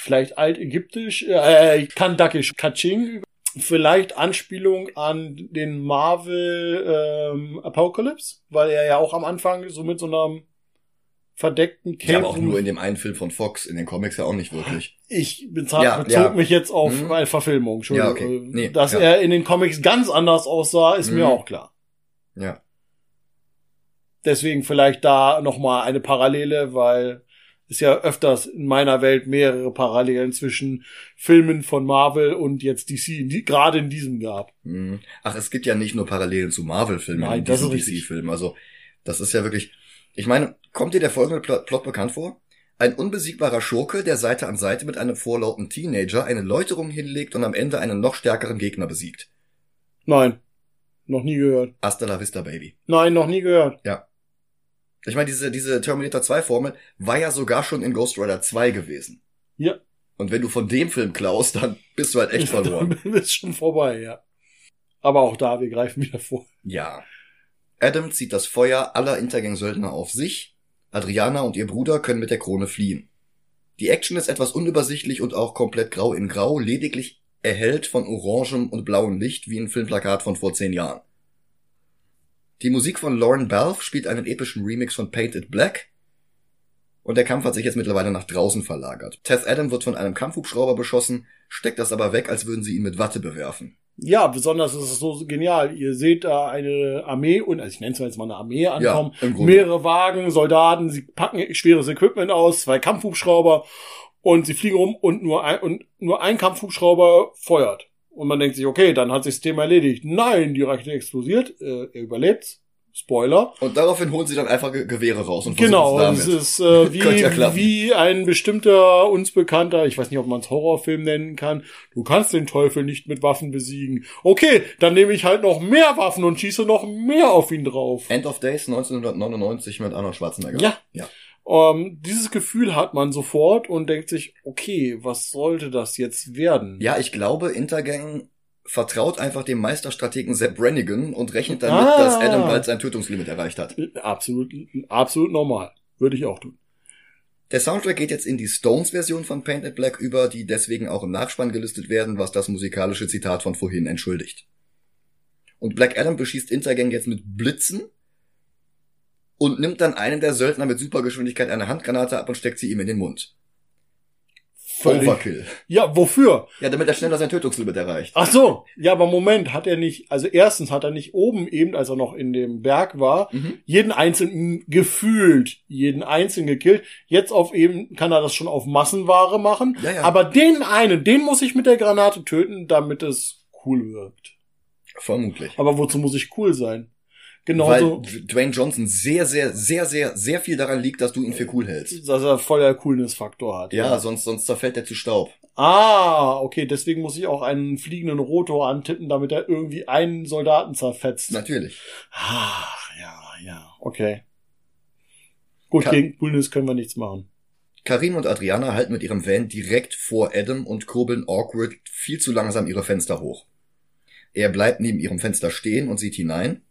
Vielleicht altägyptisch, äh, kandakisch, Kaching, vielleicht Anspielung an den Marvel ähm, Apocalypse, weil er ja auch am Anfang so mit so einem verdeckten Ja, aber auch nur in dem einen Film von Fox, in den Comics ja auch nicht wirklich. ich bezahlt, Ja, bezog ja. mich jetzt auf Mhm. eine Verfilmung, Entschuldigung. Ja, okay. Nee, Dass ja. er in den Comics ganz anders aussah, ist mir Mhm. auch klar. Ja. Deswegen vielleicht da nochmal eine Parallele, weil es ja öfters in meiner Welt mehrere Parallelen zwischen Filmen von Marvel und jetzt DC, die, gerade in diesem gab. Mhm. Ach, es gibt ja nicht nur Parallelen zu Marvel-Filmen Nein, in das diesen ist. DC-Filmen. Also, das ist ja wirklich. Ich meine, kommt dir der folgende Plot, bekannt vor? Ein unbesiegbarer Schurke, der Seite an Seite mit einem vorlauten Teenager eine Läuterung hinlegt und am Ende einen noch stärkeren Gegner besiegt. Nein, noch nie gehört. Hasta la vista, Baby. Nein, noch nie gehört. Ich meine, diese, diese Terminator 2 Formel war ja sogar schon in Ghost Rider 2 gewesen. Ja. Und wenn du von dem Film klaust, dann bist du halt echt verloren. Dann ist schon vorbei, ja. Aber auch da, wir greifen wieder vor. Ja. Adam zieht das Feuer aller Intergang-Söldner auf sich. Adriana und ihr Bruder können mit der Krone fliehen. Die Action ist etwas unübersichtlich und auch komplett grau in grau, lediglich erhellt von orangem und blauem Licht wie ein Filmplakat von vor zehn Jahren. Die Musik von Lauren Balfe spielt einen epischen Remix von Painted Black. Und der Kampf hat sich jetzt mittlerweile nach draußen verlagert. Teth Adam wird von einem Kampfhubschrauber beschossen, steckt das aber weg, als würden sie ihn mit Watte bewerfen. Ja, besonders ist es so genial. Ihr seht da eine Armee und, also ich nenne es mal jetzt mal eine Armee ankommen. Grunde. mehrere Wagen, Soldaten, sie packen schweres Equipment aus, zwei Kampfhubschrauber und sie fliegen rum und nur ein, und nur ein Kampfhubschrauber feuert. Und man denkt sich, okay, dann hat sich das Thema erledigt. Nein, die Rakete explodiert, äh, er überlebt. Spoiler. Und daraufhin holen sie dann einfach Ge Gewehre raus und Genau, es ist äh, wie, ja wie ein bestimmter, uns bekannter, ich weiß nicht, ob man es Horrorfilm nennen kann, du kannst den Teufel nicht mit Waffen besiegen. Okay, dann nehme ich halt noch mehr Waffen und schieße noch mehr auf ihn drauf. End of Days 1999 mit Arnold Schwarzenegger. Ja. ja. Ähm, dieses Gefühl hat man sofort und denkt sich, okay, was sollte das jetzt werden? Ja, ich glaube, Intergang vertraut einfach dem Meisterstrategen Sepp Brannigan und rechnet damit, Ah. dass Adam bald sein Tötungslimit erreicht hat. Absolut, absolut normal. Würde ich auch tun. Der Soundtrack geht jetzt in die Stones-Version von Painted Black über, die deswegen auch im Nachspann gelistet werden, was das musikalische Zitat von vorhin entschuldigt. Und Black Adam beschießt Intergang jetzt mit Blitzen und nimmt dann einen der Söldner mit Supergeschwindigkeit eine Handgranate ab und steckt sie ihm in den Mund. Völlig- Overkill. Ja, wofür? Ja, damit er schneller sein Tötungslimit erreicht. Ach so, ja, aber Moment, hat er nicht, also erstens hat er nicht oben eben, als er noch in dem Berg war, Mhm. jeden einzelnen gefühlt, jeden einzelnen gekillt. Jetzt auf eben kann er das schon auf Massenware machen. Ja, ja. Aber den einen, den muss ich mit der Granate töten, damit es cool wirkt. Vermutlich. Aber wozu muss ich cool sein? Genauso, Weil Dwayne Johnson sehr, sehr, sehr, sehr, sehr viel daran liegt, dass du ihn für cool hältst. dass er voll der Coolness-Faktor hat. Ja, sonst, sonst zerfällt er zu Staub. Ah, okay, deswegen muss ich auch einen fliegenden Rotor antippen, damit er irgendwie einen Soldaten zerfetzt. Natürlich. Ach, ja, ja, okay. Gut, Ka- gegen Coolness können wir nichts machen. Karim und Adriana halten mit ihrem Van direkt vor Adam und kurbeln awkward viel zu langsam ihre Fenster hoch. Er bleibt neben ihrem Fenster stehen und sieht hinein.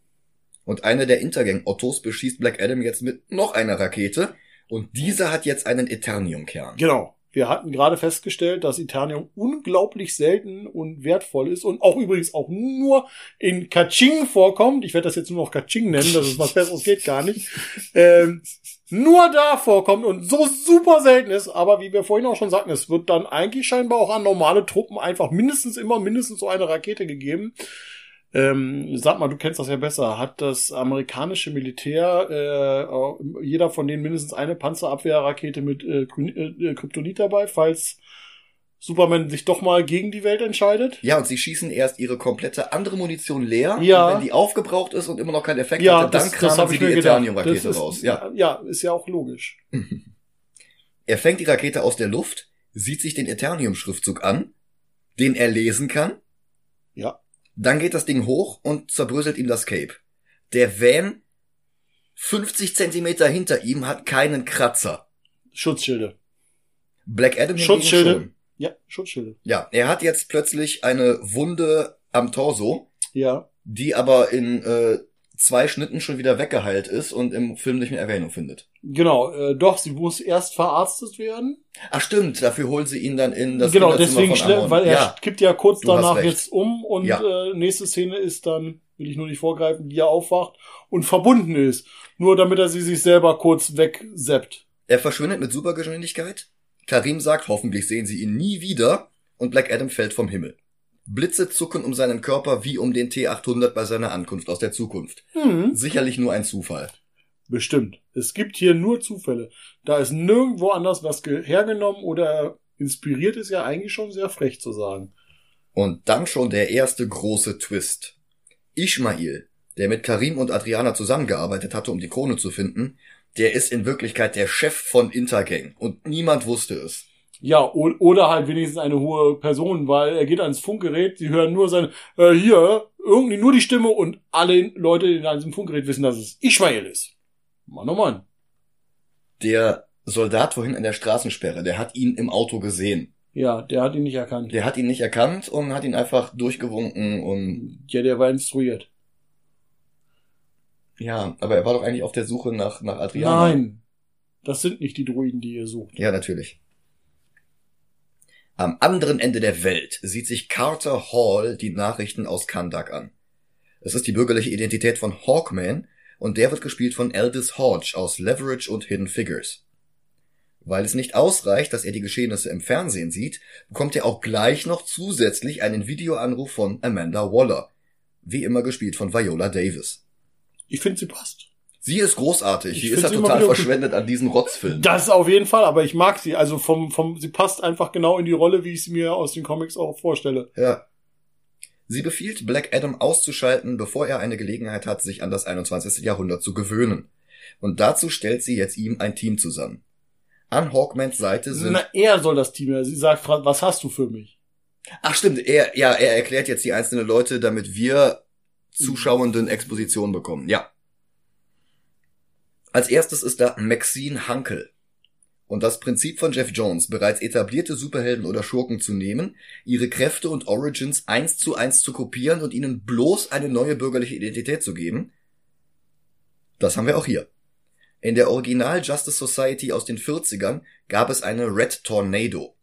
Und einer der Intergang-Ottos beschießt Black Adam jetzt mit noch einer Rakete. Und dieser hat jetzt einen Eternium-Kern. Genau. Wir hatten gerade festgestellt, dass Eternium unglaublich selten und wertvoll ist und auch übrigens auch nur in Kaching vorkommt. Ich werde das jetzt nur noch Kaching nennen, das ist was Besseres geht gar nicht. Ähm, nur da vorkommt und so super selten ist, aber wie wir vorhin auch schon sagten, es wird dann eigentlich scheinbar auch an normale Truppen einfach mindestens immer mindestens so eine Rakete gegeben. Ähm, sag mal, du kennst das ja besser. Hat das amerikanische Militär, äh, jeder von denen mindestens eine Panzerabwehrrakete mit äh, Grün- äh, Kryptonit dabei, falls Superman sich doch mal gegen die Welt entscheidet? Ja, und sie schießen erst ihre komplette andere Munition leer. Ja. Und wenn die aufgebraucht ist und immer noch keinen Effekt Ja, hatte, dann das, das kramen habe sie ich die. Eternium-Rakete Das raus. Ja. ja, ist ja auch logisch. Er fängt die Rakete aus der Luft, sieht sich den Eternium-Schriftzug an, den er lesen kann. Ja. Dann geht das Ding hoch und zerbröselt ihm das Cape. Der Van 50 Zentimeter hinter ihm hat keinen Kratzer. Schutzschilde. Black Adam Schutzschilde. schon. Ja, Schutzschilde. Ja, er hat jetzt plötzlich eine Wunde am Torso, Ja. die aber in äh, zwei Schnitten schon wieder weggeheilt ist und im Film nicht mehr Erwähnung findet. Genau, äh, doch, sie muss erst verarztet werden. Ach stimmt, dafür holen sie ihn dann in das genau, deswegen schnell, weil er ja, kippt ja kurz danach jetzt um und Ja. äh, nächste Szene ist dann, will ich nur nicht vorgreifen, wie er aufwacht und verbunden ist. Nur damit er sie sich selber kurz wegseppt. Er verschwindet mit Supergeschwindigkeit. Karim sagt, hoffentlich sehen sie ihn nie wieder. Und Black Adam fällt vom Himmel. Blitze zucken um seinen Körper wie um den T800 bei seiner Ankunft aus der Zukunft. Hm. Sicherlich nur ein Zufall. Bestimmt. Es gibt hier nur Zufälle. Da ist nirgendwo anders was ge- hergenommen oder inspiriert ist ja eigentlich schon sehr frech zu sagen. Und dann schon der erste große Twist. Ishmael, der mit Karim und Adriana zusammengearbeitet hatte, um die Krone zu finden, der ist in Wirklichkeit der Chef von Intergang. Und niemand wusste es. Ja, oder halt wenigstens eine hohe Person, weil er geht ans Funkgerät, sie hören nur sein, äh, hier, irgendwie nur die Stimme und alle Leute in diesem Funkgerät wissen, dass es Ishmael ist. Mann, oh Mann. Der Soldat vorhin an der Straßensperre, der hat ihn im Auto gesehen. Ja, der hat ihn nicht erkannt. Der hat ihn nicht erkannt und hat ihn einfach durchgewunken und Ja, der war instruiert. ja, aber er war doch eigentlich auf der Suche nach, nach Adriana. Nein. Das sind nicht die Druiden, die ihr sucht. Ja, natürlich. Am anderen Ende der Welt sieht sich Carter Hall die Nachrichten aus Kandak an. Es ist die bürgerliche Identität von Hawkman und der wird gespielt von Aldous Hodge aus Leverage und Hidden Figures. Weil es nicht ausreicht, dass er die Geschehnisse im Fernsehen sieht, bekommt er auch gleich noch zusätzlich einen Videoanruf von Amanda Waller. Wie immer gespielt von Viola Davis. Ich finde, sie passt. Sie ist großartig. Ich Sie ist ja total verschwendet an diesen Rotzfilm. Das auf jeden Fall, aber ich mag sie. Also vom, vom, sie passt einfach genau in die Rolle, wie ich sie mir aus den Comics auch vorstelle. Ja. Sie befiehlt Black Adam auszuschalten, bevor er eine Gelegenheit hat, sich an das 21. Jahrhundert zu gewöhnen. Und dazu stellt sie jetzt ihm ein Team zusammen. An Hawkmans Seite sind... Na, er soll das Team. Sie sagt, was hast du für mich? Ach stimmt, er, ja, er erklärt jetzt die einzelnen Leute, damit wir Zuschauenden Exposition bekommen. Ja. Als erstes ist da Maxine Hankel. Und das Prinzip von Jeff Jones, bereits etablierte Superhelden oder Schurken zu nehmen, ihre Kräfte und Origins eins zu eins zu kopieren und ihnen bloß eine neue bürgerliche Identität zu geben, das haben wir auch hier. In der Original Justice Society aus den 40ern gab es eine Red Tornado.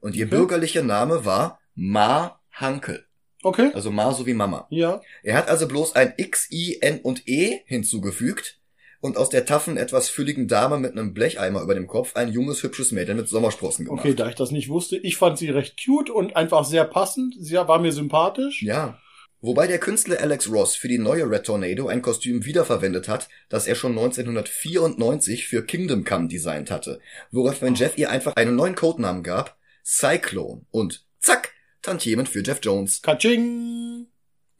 Und ihr Okay. bürgerlicher Name war Ma Hankel. Okay. Also Ma so wie Mama. Ja. Er hat also bloß ein X, I, N und E hinzugefügt und aus der taffen, etwas fülligen Dame mit einem Blecheimer über dem Kopf ein junges, hübsches Mädel mit Sommersprossen gemacht. Okay, da ich das nicht wusste, ich fand sie recht cute und einfach sehr passend. Sie war mir sympathisch. Ja. Wobei der Künstler Alex Ross für die neue Red Tornado ein Kostüm wiederverwendet hat, das er schon 1994 für Kingdom Come designt hatte, woraufhin Jeff ihr einfach einen neuen Codenamen gab, Cyclone und zack, Tantiemen für Jeff Jones. Katsching!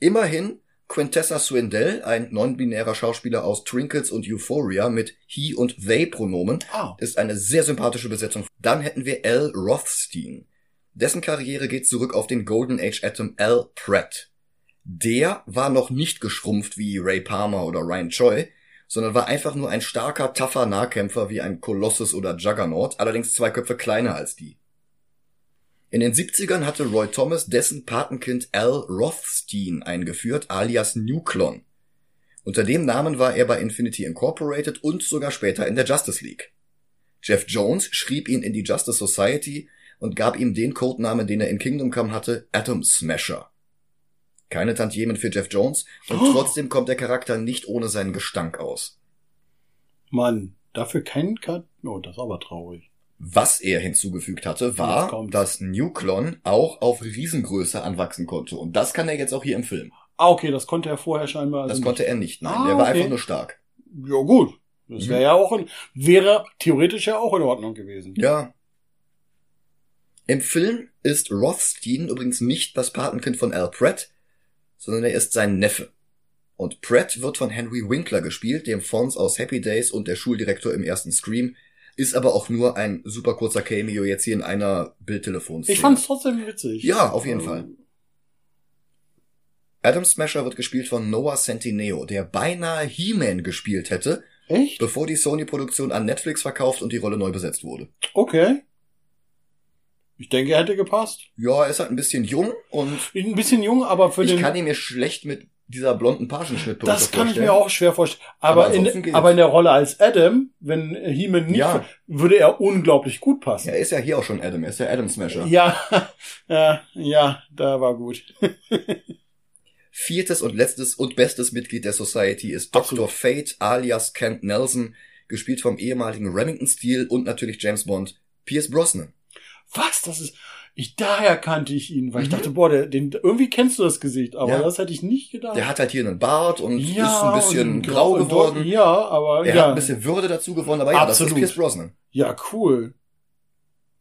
Immerhin Quintessa Swindell, ein non-binärer Schauspieler aus Trinkles und Euphoria mit he und they Pronomen, Ah, ist eine sehr sympathische Besetzung. Dann hätten wir Al Rothstein. Dessen Karriere geht zurück auf den Golden Age Atom Al Pratt. Der war noch nicht geschrumpft wie Ray Palmer oder Ryan Choi, sondern war einfach nur ein starker, tougher Nahkämpfer wie ein Kolossus oder Juggernaut, allerdings zwei Köpfe kleiner als die. In den 70ern hatte Roy Thomas dessen Patenkind Al Rothstein eingeführt, alias Nuklon. Unter dem Namen war er bei Infinity Incorporated und sogar später in der Justice League. Jeff Jones schrieb ihn in die Justice Society und gab ihm den Codenamen, den er in Kingdom Come hatte, Atom Smasher. Keine Tantiemen für Jeff Jones und Oh. trotzdem kommt der Charakter nicht ohne seinen Gestank aus. Mann, dafür kein Kat. Oh, das ist aber traurig. Was er hinzugefügt hatte, war, dass Nuklon auch auf Riesengröße anwachsen konnte. Und das kann er jetzt auch hier im Film. Ah, okay, das konnte er vorher scheinbar. Das also konnte er nicht, nein. Ah, er war okay. einfach nur stark. Ja, gut. Das Mhm. wäre ja auch in, wäre theoretisch ja auch in Ordnung gewesen. Ja. Im Film ist Rothstein übrigens nicht das Patenkind von Al Pratt, sondern er ist sein Neffe. Und Pratt wird von Henry Winkler gespielt, dem Fonz aus Happy Days und der Schuldirektor im ersten Scream, ist aber auch nur ein super kurzer Cameo jetzt hier in einer Bildtelefonszene. Ich fand's trotzdem witzig. Ja, auf jeden Ähm, Fall. Adam Smasher wird gespielt von Noah Centineo, der beinahe He-Man gespielt hätte, Echt? bevor die Sony-Produktion an Netflix verkauft und die Rolle neu besetzt wurde. Okay. Ich denke, er hätte gepasst. Ja, er ist halt ein bisschen jung und Ein bisschen jung, aber für ich den. kann ihn mir schlecht mit dieser blonden Pagenschnittperücke das kann ich mir auch schwer vorstellen. Aber, Aber in, aber in der Rolle als Adam, wenn He-Man nicht, Ja. würde er unglaublich gut passen. Er ist ja hier auch schon Adam, er ist ja Adam Smasher. Ja, ja, ja, da war gut. Viertes und letztes und bestes Mitglied der Society ist Dr. Fate alias Kent Nelson, gespielt vom ehemaligen Remington Steel und natürlich James Bond, Pierce Brosnan. Was? Das ist. Ich daher kannte ich ihn, weil ich Mhm. dachte, boah, der, den, irgendwie kennst du das Gesicht, aber Ja. das hätte ich nicht gedacht. Der hat halt hier einen Bart und ja, ist ein bisschen grau geworden. dort- Ja, aber Er ja. hat ein bisschen Würde dazu gewonnen, aber ja, das Absolut. ist Pierce Brosnan. ja, cool.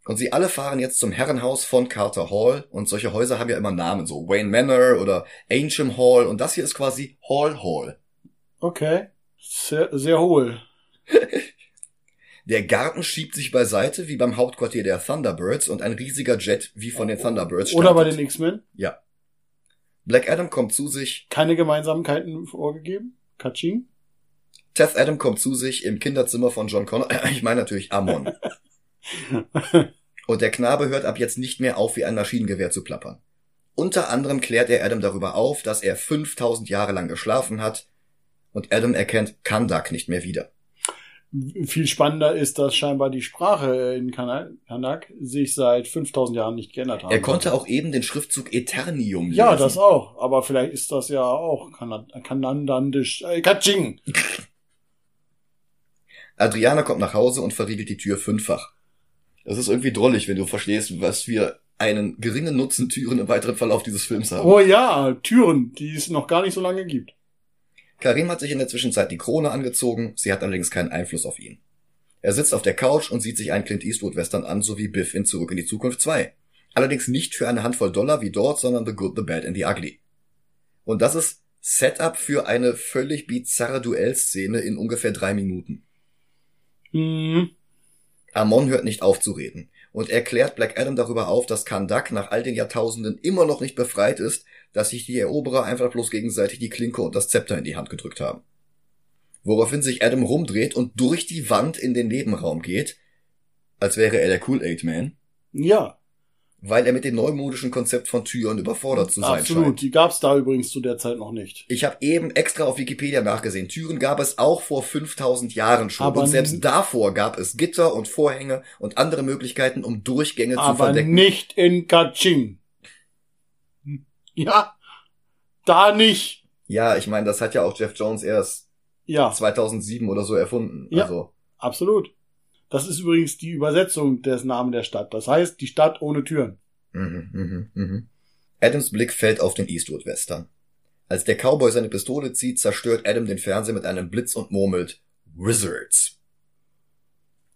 Und sie alle fahren jetzt zum Herrenhaus von Carter Hall und solche Häuser haben ja immer Namen, so Wayne Manor oder Ancient Hall und das hier ist quasi Hall Hall. Okay. Sehr, sehr hohl. Der Garten schiebt sich beiseite wie beim Hauptquartier der Thunderbirds und ein riesiger Jet wie von den Thunderbirds Oder bei den X-Men. Ja. Black Adam kommt zu sich, Keine Gemeinsamkeiten vorgegeben. Kaching. Teth Adam kommt zu sich im Kinderzimmer von John Connor, ich meine natürlich Amon. Und der Knabe hört ab jetzt nicht mehr auf, wie ein Maschinengewehr zu plappern. Unter anderem klärt er Adam darüber auf, dass er 5000 Jahre lang geschlafen hat und Adam erkennt Kandak nicht mehr wieder. Viel spannender ist, dass scheinbar die Sprache in Kana- Kanak sich seit 5000 Jahren nicht geändert hat. Er konnte auch eben den Schriftzug Eternium lesen. Ja, das auch. Aber vielleicht ist das ja auch Kana- kanandandisch. Äh, Kaching. Adriana kommt nach Hause und verriegelt die Tür fünffach. Das ist irgendwie drollig, wenn du verstehst, was wir einen geringen Nutzen Türen im weiteren Verlauf dieses Films haben. Oh ja, Türen, die es noch gar nicht so lange gibt. Karim hat sich in der Zwischenzeit die Krone angezogen, sie hat allerdings keinen Einfluss auf ihn. Er sitzt auf der Couch und sieht sich einen Clint Eastwood-Western an, sowie Biff in Zurück in die Zukunft 2. Allerdings nicht für eine Handvoll Dollar wie dort, sondern The Good, The Bad and The Ugly. Und das ist Setup für eine völlig bizarre Duellszene in ungefähr drei Minuten. Hm. Amon hört nicht auf zu reden und erklärt Black Adam darüber auf, dass Kandak nach all den Jahrtausenden immer noch nicht befreit ist, dass sich die Eroberer einfach bloß gegenseitig die Klinke und das Zepter in die Hand gedrückt haben. Woraufhin sich Adam rumdreht und durch die Wand in den Nebenraum geht, als wäre er der Cool-Aid-Man, Ja, weil er mit dem neumodischen Konzept von Türen überfordert zu sein absolut. scheint. Die gab's da übrigens zu der Zeit noch nicht. Ich habe eben extra auf Wikipedia nachgesehen. Türen gab es auch vor 5000 Jahren schon. Aber und selbst davor gab es Gitter und Vorhänge und andere Möglichkeiten, um Durchgänge zu Aber verdecken. nicht in Kaching. Ja, da nicht. Ja, ich meine, das hat ja auch Jeff Jones erst Ja, 2007 oder so erfunden. Ja. Also, absolut. Das ist übrigens die Übersetzung des Namen der Stadt. Das heißt, die Stadt ohne Türen. mhm, mhm, mhm. Adams Blick fällt auf den Eastwood-Western. Als der Cowboy seine Pistole zieht, zerstört Adam den Fernseher mit einem Blitz und murmelt Wizards.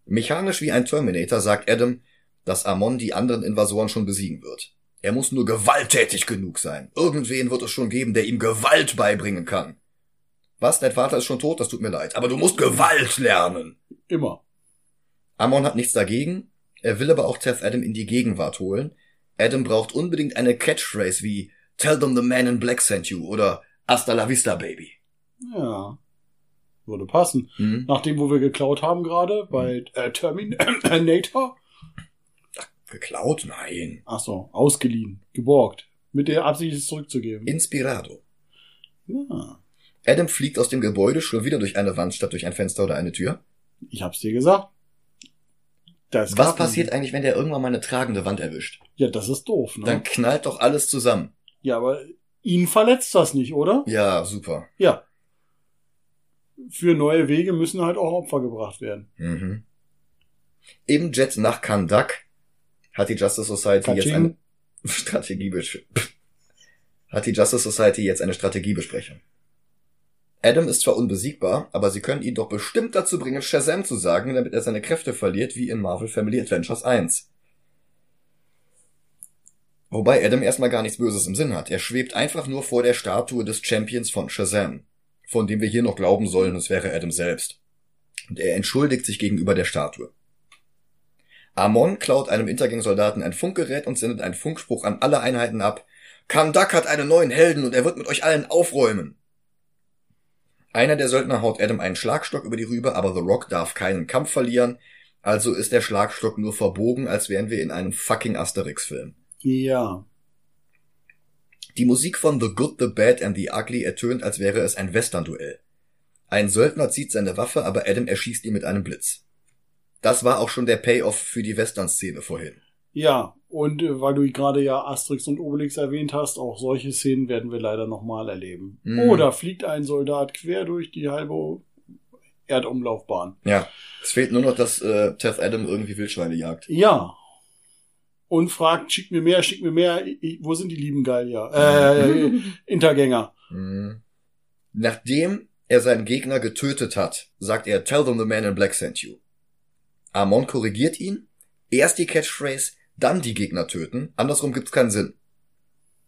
Mechanisch wie ein Terminator sagt Adam, dass Amon die anderen Invasoren schon besiegen wird. Er muss nur gewalttätig genug sein. Irgendwen wird es schon geben, der ihm Gewalt beibringen kann. Was, dein Vater ist schon tot? Das tut mir leid. Aber du musst Gewalt lernen. Immer. Amon hat nichts dagegen. Er will aber auch Teth Adam in die Gegenwart holen. Adam braucht unbedingt eine Catchphrase wie Tell them the man in black sent you oder Hasta la vista, baby. Ja. Würde passen. Hm? Nach dem, wo wir geklaut haben gerade, bei äh, Terminator. Geklaut? Nein. Ach so, ausgeliehen, geborgt. Mit der Absicht, es zurückzugeben. Inspirado. Ja, Adam fliegt aus dem Gebäude schon wieder durch eine Wand statt durch ein Fenster oder eine Tür. ich hab's dir gesagt. Das Was passiert eigentlich, wenn der irgendwann mal eine tragende Wand erwischt? Ja, das ist doof, ne? Dann knallt doch alles zusammen. Ja, aber ihn verletzt das nicht, oder? Ja, super. Ja. Für neue Wege müssen halt auch Opfer gebracht werden. Mhm. Im Jet nach Kandak hat die Justice Society jetzt Kaching. eine Strategie hat die Justice Society jetzt eine Strategiebesprechung. Adam ist zwar unbesiegbar, aber sie können ihn doch bestimmt dazu bringen, Shazam zu sagen, damit er seine Kräfte verliert, wie in Marvel Family Adventures 1. Wobei Adam erstmal gar nichts Böses im Sinn hat. Er schwebt einfach nur vor der Statue des Champions von Shazam, von dem wir hier noch glauben sollen, es wäre Adam selbst. Und er entschuldigt sich gegenüber der Statue. Amon klaut einem Intergang-Soldaten ein Funkgerät und sendet einen Funkspruch an alle Einheiten ab. Kandak hat einen neuen Helden und er wird mit euch allen aufräumen. Einer der Söldner haut Adam einen Schlagstock über die Rübe, aber The Rock darf keinen Kampf verlieren, also ist der Schlagstock nur verbogen, als wären wir in einem fucking Asterix-Film. Ja. Die Musik von The Good, The Bad and The Ugly ertönt, als wäre es ein Western-Duell. Ein Söldner zieht seine Waffe, aber Adam erschießt ihn mit einem Blitz. Das war auch schon der Payoff für die Western-Szene vorhin. Ja, und äh, weil du gerade ja Asterix und Obelix erwähnt hast, auch solche Szenen werden wir leider nochmal erleben. Mhm. Oder fliegt ein Soldat quer durch die halbe Erdumlaufbahn. Ja. Es fehlt nur noch, dass äh, Teth Adam irgendwie Wildschweine jagt. Ja. Und fragt, schick mir mehr, schick mir mehr, ich, wo sind die lieben Gallier? Äh, Intergänger. Mhm. Nachdem er seinen Gegner getötet hat, sagt er, Tell them the man in black sent you. Amon korrigiert ihn, erst die Catchphrase, dann die Gegner töten, andersrum gibt's keinen Sinn.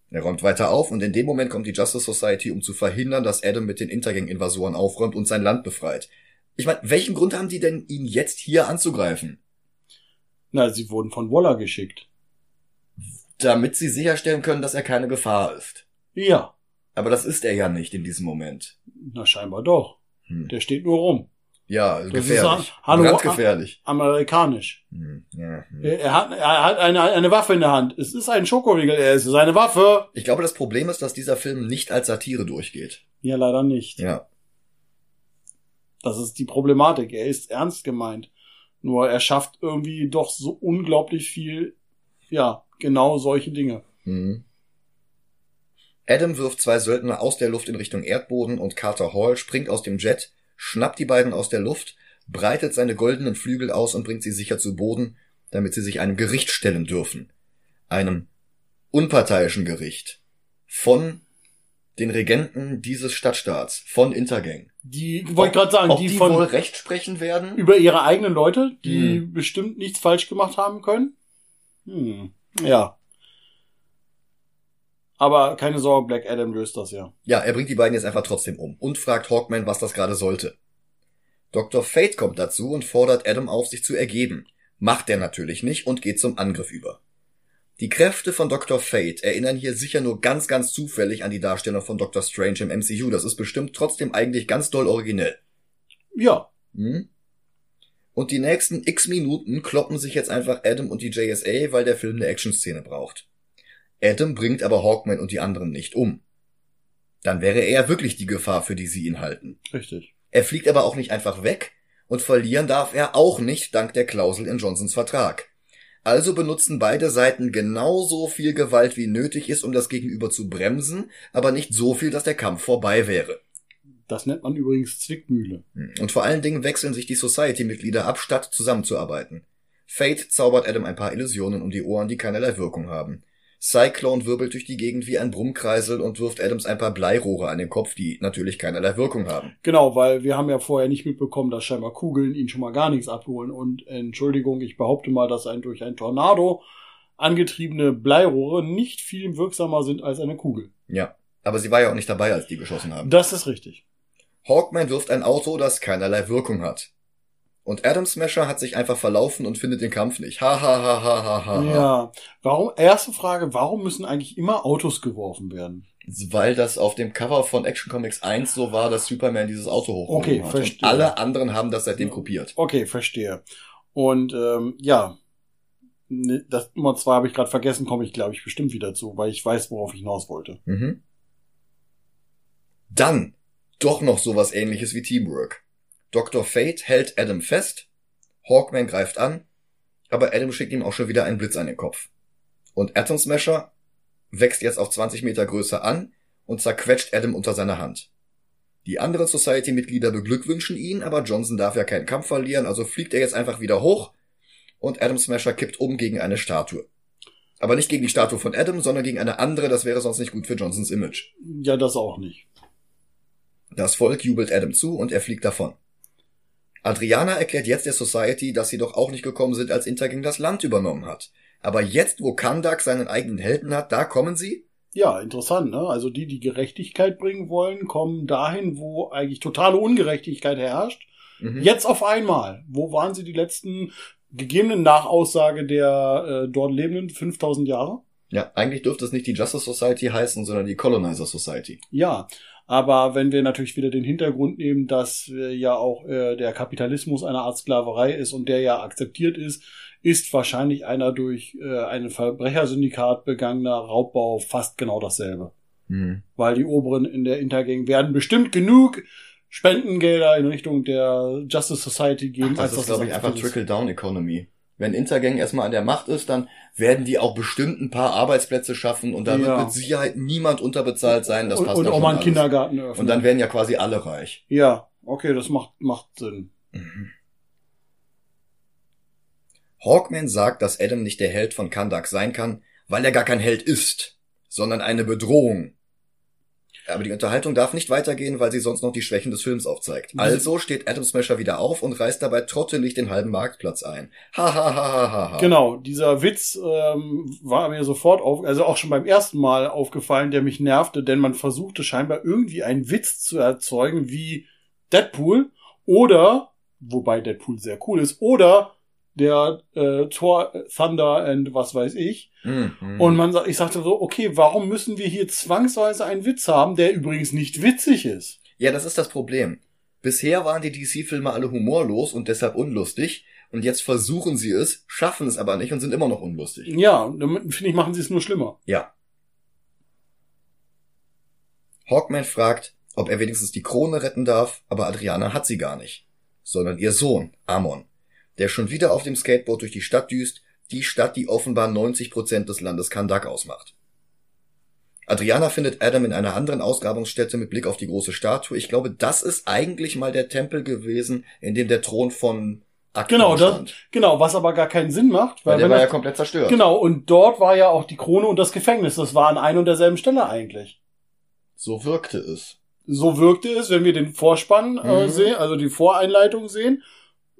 Er räumt weiter auf und in dem Moment kommt die Justice Society, um zu verhindern, dass Adam mit den Intergang-Invasoren aufräumt und sein Land befreit. Ich meine, welchen Grund haben die denn, ihn jetzt hier anzugreifen? Na, sie wurden von Waller geschickt. Damit sie sicherstellen können, dass er keine Gefahr ist. Ja. Aber das ist er ja nicht in diesem Moment. Na, scheinbar doch. Hm. Der steht nur rum. Ja, Das gefährlich. ein- Hallo, Brandgefährlich. Amerikanisch. Hm, ja, hm. Er, er hat, er hat eine, eine Waffe in der Hand. Es ist ein Schokoriegel. Er ist seine Waffe. Ich glaube, das Problem ist, dass dieser Film nicht als Satire durchgeht. Ja, leider nicht. Ja. Das ist die Problematik. Er ist ernst gemeint. Nur er schafft irgendwie doch so unglaublich viel, ja, genau solche Dinge. Mhm. Adam wirft zwei Söldner aus der Luft in Richtung Erdboden und Carter Hall springt aus dem Jet, schnappt die beiden aus der Luft, breitet seine goldenen Flügel aus und bringt sie sicher zu Boden, damit sie sich einem Gericht stellen dürfen. Einem unparteiischen Gericht. Von den Regenten dieses Stadtstaats, von Intergang. Die, wollte gerade sagen, Ob die, die von wohl Recht sprechen werden? über ihre eigenen Leute, die Hm. bestimmt nichts falsch gemacht haben können. Hm. Ja. Aber keine Sorge, Black Adam löst das ja. Ja, er bringt die beiden jetzt einfach trotzdem um und fragt Hawkman, was das gerade sollte. Dr. Fate kommt dazu und fordert Adam auf, sich zu ergeben. Macht er natürlich nicht und geht zum Angriff über. Die Kräfte von Dr. Fate erinnern hier sicher nur ganz, ganz zufällig an die Darstellung von Dr. Strange im MCU. Das ist bestimmt trotzdem eigentlich ganz doll originell. Ja. Hm? Und die nächsten x Minuten kloppen sich jetzt einfach Adam und die JSA, weil der Film eine Actionszene braucht. Adam bringt aber Hawkman und die anderen nicht um. Dann wäre er wirklich die Gefahr, für die sie ihn halten. Richtig. Er fliegt aber auch nicht einfach weg und verlieren darf er auch nicht dank der Klausel in Johnsons Vertrag. Also benutzen beide Seiten genauso viel Gewalt wie nötig ist, um das Gegenüber zu bremsen, aber nicht so viel, dass der Kampf vorbei wäre. Das nennt man übrigens Zwickmühle. Und vor allen Dingen wechseln sich die Society-Mitglieder ab, statt zusammenzuarbeiten. Fate zaubert Adam ein paar Illusionen um die Ohren, die keinerlei Wirkung haben. Cyclone wirbelt durch die Gegend wie ein Brummkreisel und wirft Adams ein paar Bleirohre an den Kopf, die natürlich keinerlei Wirkung haben. Genau, weil wir haben ja vorher nicht mitbekommen, dass scheinbar Kugeln ihn schon mal gar nichts abholen. Und Entschuldigung, ich behaupte mal, dass ein durch ein Tornado angetriebene Bleirohre nicht viel wirksamer sind als eine Kugel. Ja, aber sie war ja auch nicht dabei, als die geschossen haben. Das ist richtig. Hawkman wirft ein Auto, das keinerlei Wirkung hat. Und Adam Smasher hat sich einfach verlaufen und findet den Kampf nicht. Ha ha ha ha ha ha. Ja. Warum, erste Frage, warum müssen eigentlich immer Autos geworfen werden? Weil das auf dem Cover von Action Comics 1 so war, dass Superman dieses Auto hochgehoben Okay, hat. verstehe. Und alle anderen haben das seitdem kopiert. Okay, verstehe. Und ähm, ja, Ne, das Nummer zwei habe ich gerade vergessen, komme ich glaube ich bestimmt wieder zu, weil ich weiß, worauf ich hinaus wollte. Mhm. Dann doch noch sowas ähnliches wie Teamwork. Dr. Fate hält Adam fest, Hawkman greift an, aber Adam schickt ihm auch schon wieder einen Blitz an den Kopf. Und Atom Smasher wächst jetzt auf 20 Meter Größe an und zerquetscht Adam unter seiner Hand. Die anderen Society-Mitglieder beglückwünschen ihn, aber Johnson darf ja keinen Kampf verlieren, also fliegt er jetzt einfach wieder hoch und Adam Smasher kippt um gegen eine Statue. Aber nicht gegen die Statue von Adam, sondern gegen eine andere, das wäre sonst nicht gut für Johnsons Image. Ja, das auch nicht. Das Volk jubelt Adam zu und er fliegt davon. Adriana erklärt jetzt der Society, dass sie doch auch nicht gekommen sind, als Intergang das Land übernommen hat. Aber jetzt, wo Kandak seinen eigenen Helden hat, da kommen sie? Ja, interessant, ne? Also die, die Gerechtigkeit bringen wollen, kommen dahin, wo eigentlich totale Ungerechtigkeit herrscht. Mhm. Jetzt auf einmal. Wo waren sie die letzten gegebenen Nachaussage der äh, dort lebenden 5000 Jahre? Ja, eigentlich dürfte es nicht die Justice Society heißen, sondern die Colonizer Society. Ja, aber wenn wir natürlich wieder den Hintergrund nehmen, dass äh, ja auch äh, der Kapitalismus eine Art Sklaverei ist und der ja akzeptiert ist, ist wahrscheinlich einer durch äh, einen Verbrechersyndikat begangener Raubbau fast genau dasselbe. Mhm. Weil die Oberen in der Intergang werden bestimmt genug Spendengelder in Richtung der Justice Society geben. Das ist, glaube ich, einfach. Trickle-Down-Economy. Wenn Intergang erstmal an der Macht ist, dann werden die auch bestimmt ein paar Arbeitsplätze schaffen und da Ja. wird mit Sicherheit niemand unterbezahlt sein. Das und, passt und auch mal einen alles. Kindergarten öffnen. Und dann werden ja quasi alle reich. ja, okay, das macht, macht Sinn. Hawkman sagt, dass Adam nicht der Held von Kandak sein kann, weil er gar kein Held ist, sondern eine Bedrohung. Aber die Unterhaltung darf nicht weitergehen, weil sie sonst noch die Schwächen des Films aufzeigt. Also steht Adam Smasher wieder auf und reißt dabei trottelig den halben Marktplatz ein. Ha ha ha ha ha ha. Genau, dieser Witz ähm, war mir sofort auf, also auch schon beim ersten Mal aufgefallen, der mich nervte, denn man versuchte scheinbar irgendwie einen Witz zu erzeugen wie Deadpool oder, wobei Deadpool sehr cool ist, oder der äh, Thor Thunder and was weiß ich. Mhm. Und man sagt, ich sagte so, okay, warum müssen wir hier zwangsweise einen Witz haben, der übrigens nicht witzig ist? Ja, das ist das Problem. Bisher waren die DC-Filme alle humorlos und deshalb unlustig. Und jetzt versuchen sie es, schaffen es aber nicht und sind immer noch unlustig. Ja, damit finde ich, machen sie es nur schlimmer. Ja. Hawkman fragt, ob er wenigstens die Krone retten darf, aber Adriana hat sie gar nicht. Sondern ihr Sohn, Amon, der schon wieder auf dem Skateboard durch die Stadt düst, die Stadt, die offenbar 90 Prozent des Landes Kandak ausmacht. Adriana findet Adam in einer anderen Ausgrabungsstätte mit Blick auf die große Statue. Ich glaube, das ist eigentlich mal der Tempel gewesen, in dem der Thron von Akton Genau, das, genau, was aber gar keinen Sinn macht, Weil weil, der war ja das, komplett zerstört. genau, und dort war ja auch die Krone und das Gefängnis. Das war an ein und derselben Stelle eigentlich. So wirkte es. So wirkte es, wenn wir den Vorspann äh, Mhm. sehen, also die Voreinleitung sehen,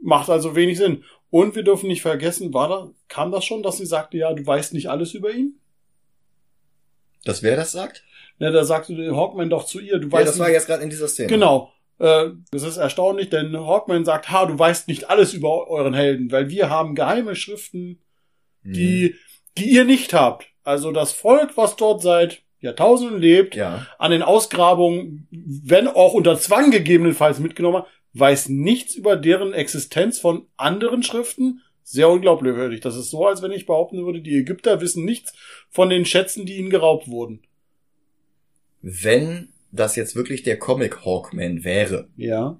macht also wenig Sinn. Und wir dürfen nicht vergessen, war da, kam das schon, dass sie sagte, ja, du weißt nicht alles über ihn? Dass wer das sagt? Ja, da sagte Hawkman doch zu ihr, du Ja, weißt das war nicht, jetzt gerade in dieser Szene. Genau. Äh, das ist erstaunlich, denn Hawkman sagt, ha, du weißt nicht alles über euren Helden, weil wir haben geheime Schriften, Mhm. die, die ihr nicht habt. Also das Volk, was dort seit Jahrtausenden lebt, Ja. an den Ausgrabungen, wenn auch unter Zwang gegebenenfalls mitgenommen hat, weiß nichts über deren Existenz von anderen Schriften. Sehr unglaubwürdig. Das ist so, als wenn ich behaupten würde, die Ägypter wissen nichts von den Schätzen, die ihnen geraubt wurden. Wenn das jetzt wirklich der Comic Hawkman wäre, Ja.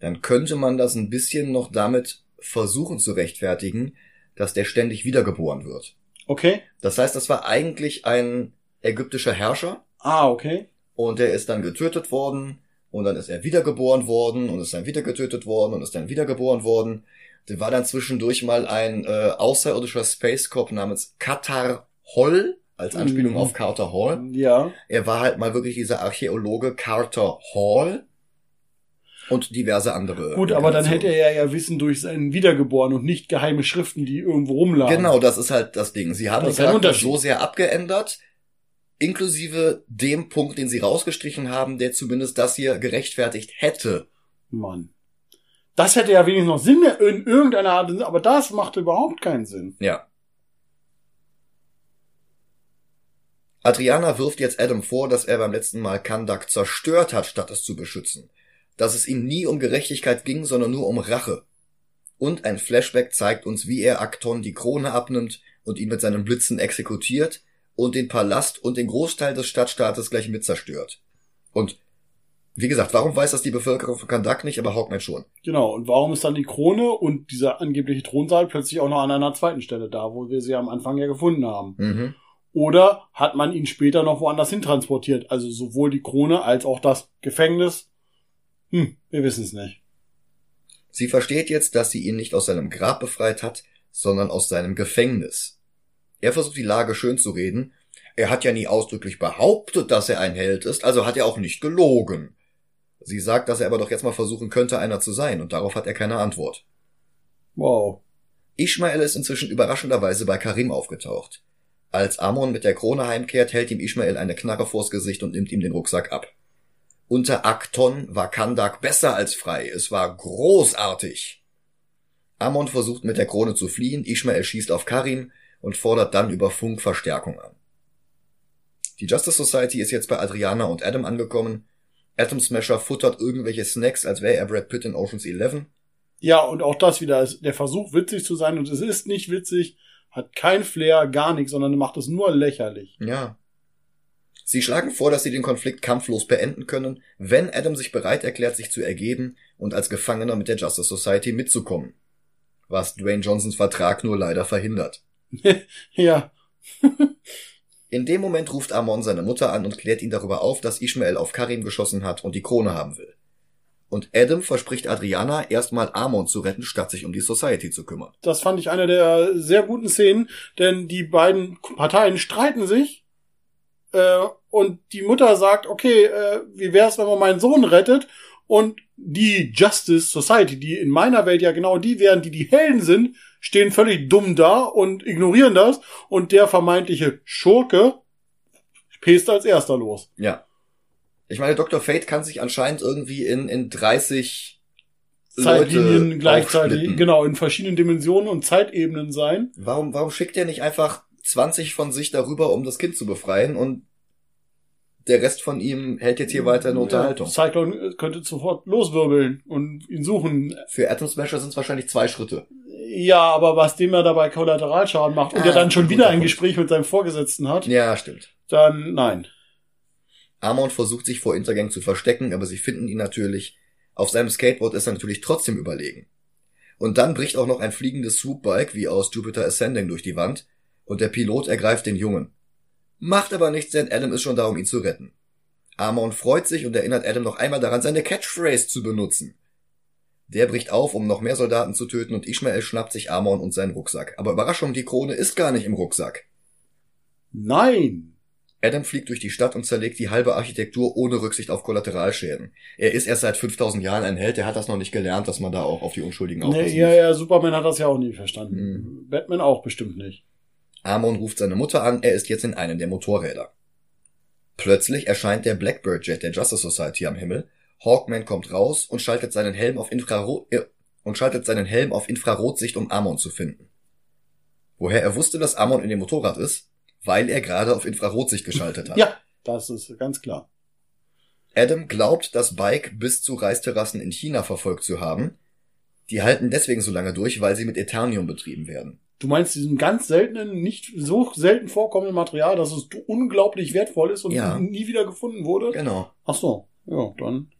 dann könnte man das ein bisschen noch damit versuchen zu rechtfertigen, dass der ständig wiedergeboren wird. Okay. Das heißt, das war eigentlich ein ägyptischer Herrscher Ah, okay. und der ist dann getötet worden und dann ist er wiedergeboren worden und ist dann wieder getötet worden und ist dann wiedergeboren worden. Der war dann zwischendurch mal ein äh, außerirdischer Space Cop namens Katar Hall als Anspielung Mhm. auf Carter Hall. Ja. Er war halt mal wirklich dieser Archäologe Carter Hall und diverse andere. Gut, aber dann hätte er ja Wissen durch seinen Wiedergeboren und nicht geheime Schriften, die irgendwo rumlagen. Genau, das ist halt das Ding. Sie haben Das Unterschied. so sehr abgeändert, inklusive dem Punkt, den sie rausgestrichen haben, der zumindest das hier gerechtfertigt hätte. Mann. Das hätte ja wenigstens noch Sinn in irgendeiner Art, aber das macht überhaupt keinen Sinn. Ja. Adriana wirft jetzt Adam vor, dass er beim letzten Mal Kandak zerstört hat, statt es zu beschützen. Dass es ihm nie um Gerechtigkeit ging, sondern nur um Rache. Und ein Flashback zeigt uns, wie er Akton die Krone abnimmt und ihn mit seinen Blitzen exekutiert und den Palast und den Großteil des Stadtstaates gleich mit zerstört. Und wie gesagt, warum weiß das die Bevölkerung von Kandak nicht, aber Hawkman schon? Genau. Und warum ist dann die Krone und dieser angebliche Thronsaal plötzlich auch noch an einer zweiten Stelle da, wo wir sie am Anfang ja gefunden haben? Mhm. Oder hat man ihn später noch woanders hin transportiert? Also sowohl die Krone als auch das Gefängnis? Hm, wir wissen es nicht. Sie versteht jetzt, dass sie ihn nicht aus seinem Grab befreit hat, sondern aus seinem Gefängnis. Er versucht die Lage schön zu reden. Er hat ja nie ausdrücklich behauptet, dass er ein Held ist, also hat er auch nicht gelogen. Sie sagt, dass er aber doch jetzt mal versuchen könnte, einer zu sein, und darauf hat er keine Antwort. Wow. Ishmael ist inzwischen überraschenderweise bei Karim aufgetaucht. Als Amon mit der Krone heimkehrt, hält ihm Ishmael eine Knarre vors Gesicht und nimmt ihm den Rucksack ab. Unter Akton war Kandak besser als frei. Es war großartig. Amon versucht mit der Krone zu fliehen, Ishmael schießt auf Karim und fordert dann über Funk Verstärkung an. Die Justice Society ist jetzt bei Adriana und Adam angekommen. Atom Smasher futtert irgendwelche Snacks, als wäre er Brad Pitt in Ocean's Eleven. Ja, und auch das wieder ist der Versuch, witzig zu sein, und es ist nicht witzig, hat kein Flair, gar nichts, sondern macht es nur lächerlich. Ja. Sie schlagen vor, dass sie den Konflikt kampflos beenden können, wenn Adam sich bereit erklärt, sich zu ergeben und als Gefangener mit der Justice Society mitzukommen. Was Dwayne Johnsons Vertrag nur leider verhindert. Ja, In dem Moment ruft Amon seine Mutter an und klärt ihn darüber auf, dass Ishmael auf Karim geschossen hat und die Krone haben will. Und Adam verspricht Adriana, erstmal Amon zu retten, statt sich um die Society zu kümmern. das fand ich eine der sehr guten Szenen, denn die beiden Parteien streiten sich äh, und die Mutter sagt, okay, äh, wie wär's, wenn man meinen Sohn rettet? Und die Justice Society, die in meiner Welt ja genau die wären, die die Helden sind, stehen völlig dumm da und ignorieren das. Und der vermeintliche Schurke pest als erster los. Ja. Ich meine, Dr. Fate kann sich anscheinend irgendwie in, in 30 Zeitlinien Leute gleichzeitig, genau, in verschiedenen Dimensionen und Zeitebenen sein. Warum, warum schickt er nicht einfach 20 von sich darüber, um das Kind zu befreien und der Rest von ihm hält jetzt hier weiter eine Unterhaltung? Ja, Cyclone könnte sofort loswirbeln und ihn suchen. Für Atom Smasher sind es wahrscheinlich zwei Schritte. Ja, aber was dem er dabei Kollateralschaden macht und Ah, er dann schon wieder ein. Gespräch mit seinem Vorgesetzten hat, Ja, stimmt. dann nein. Amon versucht sich vor Intergang zu verstecken, aber sie finden ihn natürlich. Auf seinem Skateboard ist er natürlich trotzdem überlegen. Und dann bricht auch noch ein fliegendes Swoopbike wie aus Jupiter Ascending durch die Wand und der Pilot ergreift den Jungen. Macht aber nichts, denn Adam ist schon da, um ihn zu retten. Amon freut sich und erinnert Adam noch einmal daran, seine Catchphrase zu benutzen. Der bricht auf, um noch mehr Soldaten zu töten und Ishmael schnappt sich Amon und seinen Rucksack. Aber Überraschung, die Krone ist gar nicht im Rucksack. Nein. Adam fliegt durch die Stadt und zerlegt die halbe Architektur ohne Rücksicht auf Kollateralschäden. Er ist erst seit 5000 Jahren ein Held, er hat das noch nicht gelernt, dass man da auch auf die Unschuldigen Nee, aufpassen ja, ja, Superman hat das ja auch nie verstanden. Mhm. Batman auch bestimmt nicht. Amon ruft seine Mutter an, er ist jetzt in einem der Motorräder. Plötzlich erscheint der Blackbird Jet der Justice Society am Himmel. Hawkman kommt raus und schaltet seinen Helm auf Infrarot äh, und schaltet seinen Helm auf Infrarotsicht, um Amon zu finden. Woher er wusste, dass Amon in dem Motorrad ist? Weil er gerade auf Infrarotsicht geschaltet hat. Ja, das ist ganz klar. Adam glaubt, das Bike bis zu Reisterrassen in China verfolgt zu haben. Die halten deswegen so lange durch, weil sie mit Eternium betrieben werden. Du meinst diesen ganz seltenen, nicht so selten vorkommenden Material, dass es unglaublich wertvoll ist und Ja. nie wieder gefunden wurde? Genau. Ach so, ja, dann.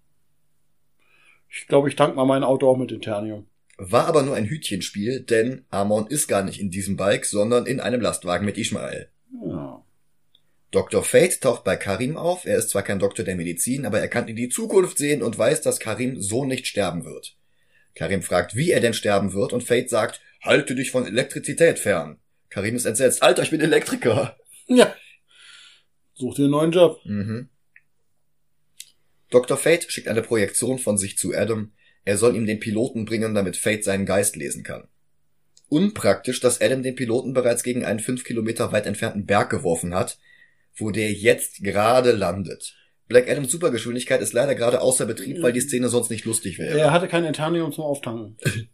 Ich glaube, ich tank mal mein Auto auch mit Eternium. War aber nur ein Hütchenspiel, denn Amon ist gar nicht in diesem Bike, sondern in einem Lastwagen mit Ishmael. Ja. Dr. Fate taucht bei Karim auf. Er ist zwar kein Doktor der Medizin, aber er kann in die Zukunft sehen und weiß, dass Karim so nicht sterben wird. Karim fragt, wie er denn sterben wird, und Fate sagt, halte dich von Elektrizität fern. Karim ist entsetzt. Alter, ich bin Elektriker. Ja. Such dir einen neuen Job. Mhm. Dr. Fate schickt eine Projektion von sich zu Adam. Er soll ihm den Piloten bringen, damit Fate seinen Geist lesen kann. Unpraktisch, dass Adam den Piloten bereits gegen einen fünf Kilometer weit entfernten Berg geworfen hat, wo der jetzt gerade landet. Black Adams Supergeschwindigkeit ist leider gerade außer Betrieb, weil die Szene sonst nicht lustig wäre. Er hatte kein Eternium zum Auftanken.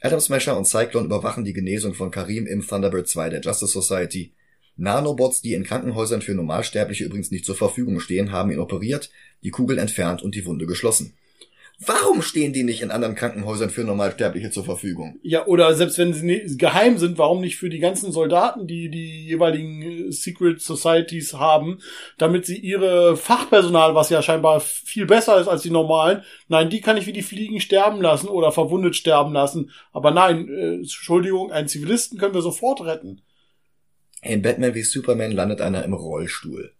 Adam Smasher und Cyclone überwachen die Genesung von Karim im Thunderbird 2 der Justice Society. Nanobots, die in Krankenhäusern für Normalsterbliche übrigens nicht zur Verfügung stehen, haben ihn operiert, die Kugel entfernt und die Wunde geschlossen. Warum stehen die nicht in anderen Krankenhäusern für Normalsterbliche zur Verfügung? Ja, oder selbst wenn sie geheim sind, warum nicht für die ganzen Soldaten, die die jeweiligen äh, Secret Societies haben, damit sie ihre Fachpersonal, was ja scheinbar viel besser ist als die normalen, nein, die kann ich wie die Fliegen sterben lassen oder verwundet sterben lassen. Aber nein, äh, Entschuldigung, einen Zivilisten können wir sofort retten. In Batman wie Superman landet einer im Rollstuhl.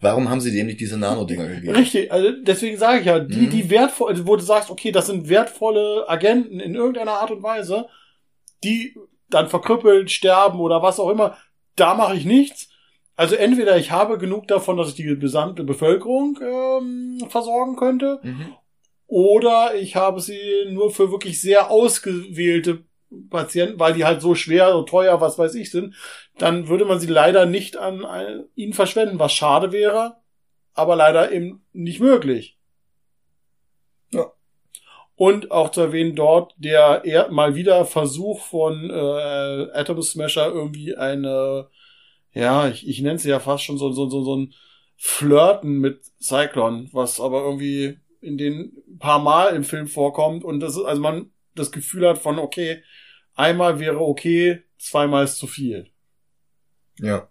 Warum haben sie dem nicht diese Nano-Dinger gegeben? Richtig, also deswegen sage ich ja, die, Mhm. die wertvoll, also wo du sagst, okay, das sind wertvolle Agenten in irgendeiner Art und Weise, die dann verkrüppelt, sterben oder was auch immer, da mache ich nichts. Also entweder ich habe genug davon, dass ich die gesamte Bevölkerung ähm, versorgen könnte, Mhm. oder ich habe sie nur für wirklich sehr ausgewählte Patienten, weil die halt so schwer, so teuer, was weiß ich sind, dann würde man sie leider nicht an ihn verschwenden, was schade wäre, aber leider eben nicht möglich. Ja. Und auch zu erwähnen dort der er mal wieder Versuch von äh, Atom Smasher irgendwie eine, ja, ich, ich nenne es ja fast schon so, so, so, so ein Flirten mit Cyclone, was aber irgendwie in den paar Mal im Film vorkommt und das ist, also man das Gefühl hat von, okay, einmal wäre okay, zweimal ist zu viel. Ja.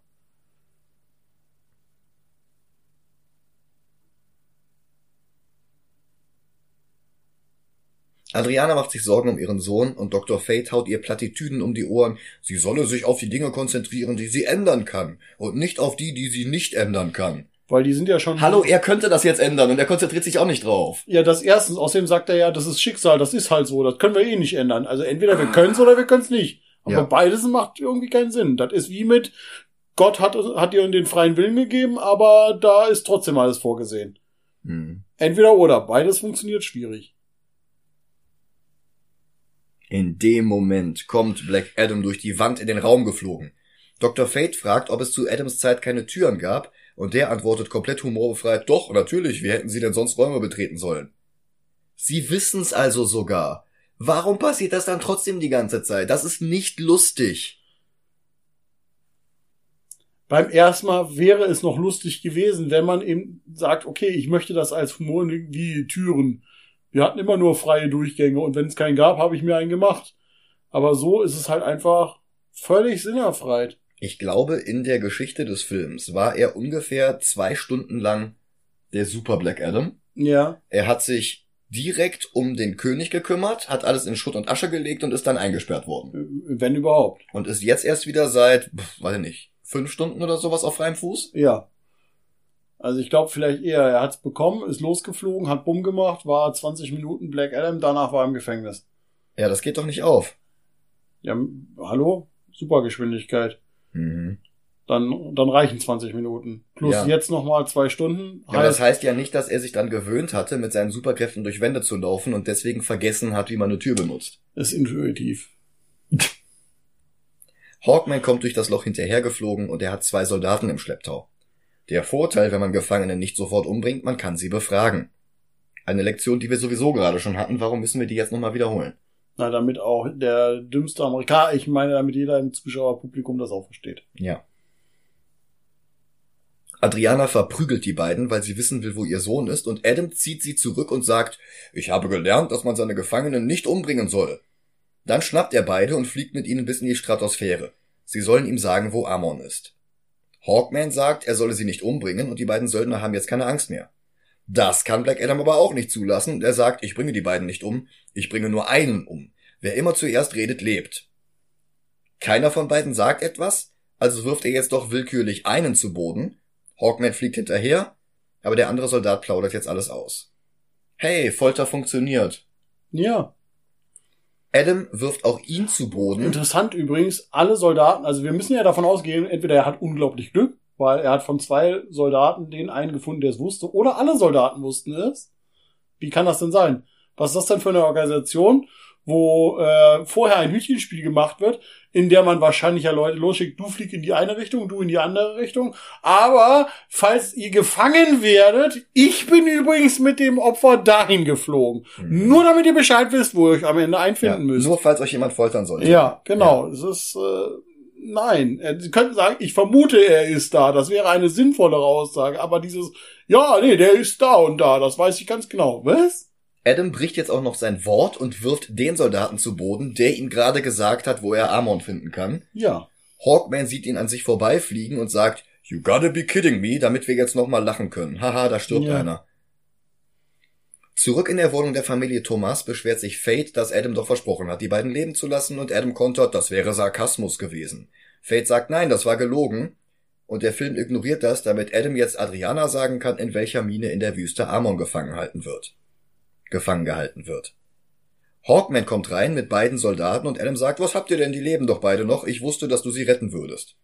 Adriana macht sich Sorgen um ihren Sohn und Dr. Fate haut ihr Plattitüden um die Ohren. Sie solle sich auf die Dinge konzentrieren, die sie ändern kann und nicht auf die, die sie nicht ändern kann. Weil die sind ja schon. Hallo, er könnte das jetzt ändern und er konzentriert sich auch nicht drauf. Ja, das erstens. Außerdem sagt er ja, das ist Schicksal, das ist halt so, das können wir eh nicht ändern. Also entweder wir können es oder wir können es nicht. Aber Ja. beides macht irgendwie keinen Sinn. Das ist wie mit Gott hat, hat dir den freien Willen gegeben, aber da ist trotzdem alles vorgesehen. Hm. Entweder oder. Beides funktioniert schwierig. In dem Moment kommt Black Adam durch die Wand in den Raum geflogen. Dr. Fate fragt, ob es zu Adams Zeit keine Türen gab, und der antwortet komplett humorbefreit, doch, natürlich, wie hätten sie denn sonst Räume betreten sollen? Sie wissen's also sogar. Warum passiert das dann trotzdem die ganze Zeit? Das ist nicht lustig. Beim ersten Mal wäre es noch lustig gewesen, wenn man eben sagt, okay, ich möchte das als Humor wie Türen. Wir hatten immer nur freie Durchgänge und wenn es keinen gab, habe ich mir einen gemacht. Aber so ist es halt einfach völlig sinnerfrei. Ich glaube, in der Geschichte des Films war er ungefähr zwei Stunden lang der Super Black Adam. Ja. Er hat sich direkt um den König gekümmert, hat alles in Schutt und Asche gelegt und ist dann eingesperrt worden. Wenn überhaupt. Und ist jetzt erst wieder seit, pf, weiß ich nicht, fünf Stunden oder sowas auf freiem Fuß? Ja. Also ich glaube vielleicht eher, er hat's bekommen, ist losgeflogen, hat Bumm gemacht, war 20 Minuten Black Adam, danach war er im Gefängnis. Ja, das geht doch nicht auf. Ja, hallo? Supergeschwindigkeit. Mhm. Dann, dann reichen 20 Minuten. Plus Ja. jetzt nochmal zwei Stunden. Ja, aber das heißt ja nicht, dass er sich dann gewöhnt hatte, mit seinen Superkräften durch Wände zu laufen und deswegen vergessen hat, wie man eine Tür benutzt. ist intuitiv. Hawkman kommt durch das Loch hinterhergeflogen und er hat zwei Soldaten im Schlepptau. Der Vorteil, wenn man Gefangene nicht sofort umbringt, man kann sie befragen. Eine Lektion, die wir sowieso gerade schon hatten, warum müssen wir die jetzt nochmal wiederholen? Na, damit auch der dümmste Amerikaner, ich meine, damit jeder im Zuschauerpublikum das auch versteht. Ja. Adriana verprügelt die beiden, weil sie wissen will, wo ihr Sohn ist, und Adam zieht sie zurück und sagt, ich habe gelernt, dass man seine Gefangenen nicht umbringen soll. Dann schnappt er beide und fliegt mit ihnen bis in die Stratosphäre. Sie sollen ihm sagen, wo Amon ist. Hawkman sagt, er solle sie nicht umbringen und die beiden Söldner haben jetzt keine Angst mehr. Das kann Black Adam aber auch nicht zulassen und er sagt, ich bringe die beiden nicht um, ich bringe nur einen um. Wer immer zuerst redet, lebt. Keiner von beiden sagt etwas, also wirft er jetzt doch willkürlich einen zu Boden. Hawkman fliegt hinterher, aber der andere Soldat plaudert jetzt alles aus. Hey, Folter funktioniert. Ja. Adam wirft auch ihn zu Boden. Interessant übrigens, alle Soldaten, also wir müssen ja davon ausgehen, entweder er hat unglaublich Glück, weil er hat von zwei Soldaten den einen gefunden, der es wusste, oder alle Soldaten wussten es. Wie kann das denn sein? Was ist das denn für eine Organisation, wo äh, vorher ein Hütchenspiel gemacht wird, in der man wahrscheinlich ja Leute losschickt, du flieg in die eine Richtung, du in die andere Richtung. Aber falls ihr gefangen werdet, ich bin übrigens mit dem Opfer dahin geflogen. Mhm. Nur damit ihr Bescheid wisst, wo ihr euch am Ende einfinden ja, müsst. Nur falls euch jemand foltern sollte. Ja, genau. Ja. Es ist äh, nein. Sie könnten sagen, ich vermute, er ist da. Das wäre eine sinnvollere Aussage. Aber dieses, ja, nee, der ist da und da, das weiß ich ganz genau. Was? Adam bricht jetzt auch noch sein Wort und wirft den Soldaten zu Boden, der ihm gerade gesagt hat, wo er Amon finden kann. Ja. Hawkman sieht ihn an sich vorbeifliegen und sagt, You gotta be kidding me, damit wir jetzt nochmal lachen können. Haha, da stirbt ja. einer. Zurück in der Wohnung der Familie Thomas beschwert sich Fate, dass Adam doch versprochen hat, die beiden leben zu lassen und Adam kontert, das wäre Sarkasmus gewesen. Fate sagt, nein, das war gelogen. Und der Film ignoriert das, damit Adam jetzt Adriana sagen kann, in welcher Mine in der Wüste Amon gefangen halten wird gefangen gehalten wird. Hawkman kommt rein mit beiden Soldaten und Adam sagt, was habt ihr denn, die leben doch beide noch, ich wusste, dass du sie retten würdest.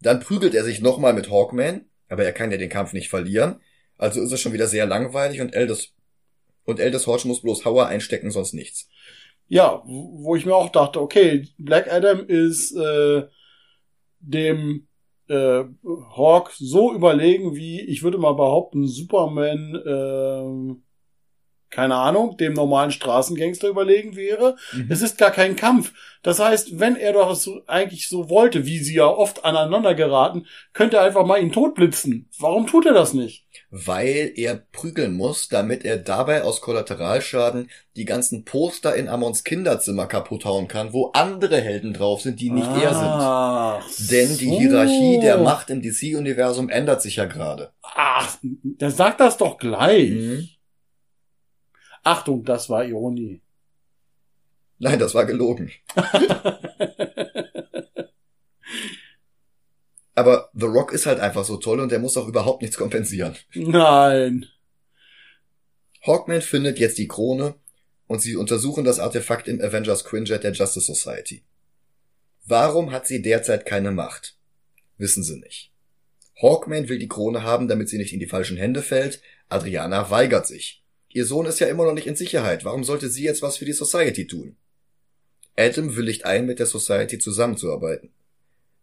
Dann prügelt er sich nochmal mit Hawkman, aber er kann ja den Kampf nicht verlieren, also ist es schon wieder sehr langweilig und Eldest, und Eldest Hodge muss bloß Hauer einstecken, sonst nichts. Ja, wo ich mir auch dachte, okay, Black Adam ist äh, dem äh, Hawk so überlegen wie, ich würde mal behaupten, Superman äh, keine Ahnung, dem normalen Straßengangster überlegen wäre. Mhm. Es ist gar kein Kampf. Das heißt, wenn er doch so, eigentlich so wollte, wie sie ja oft aneinander geraten, könnte er einfach mal ihn totblitzen. Warum tut er das nicht? Weil er prügeln muss, damit er dabei aus Kollateralschaden die ganzen Poster in Amons Kinderzimmer kaputt hauen kann, wo andere Helden drauf sind, die nicht ah, er sind. Denn die Hierarchie der Macht im DC-Universum ändert sich ja gerade. Ach, der sagt das doch gleich. Mhm. Achtung, das war Ironie. Nein, das war gelogen. Aber The Rock ist halt einfach so toll und der muss auch überhaupt nichts kompensieren. Nein. Hawkman findet jetzt die Krone und sie untersuchen das Artefakt im Avengers Quinjet der Justice Society. Warum hat sie derzeit keine Macht? Wissen sie nicht. Hawkman will die Krone haben, damit sie nicht in die falschen Hände fällt. Adriana weigert sich. Ihr Sohn ist ja immer noch nicht in Sicherheit. Warum sollte sie jetzt was für die Society tun? Adam willigt ein, mit der Society zusammenzuarbeiten.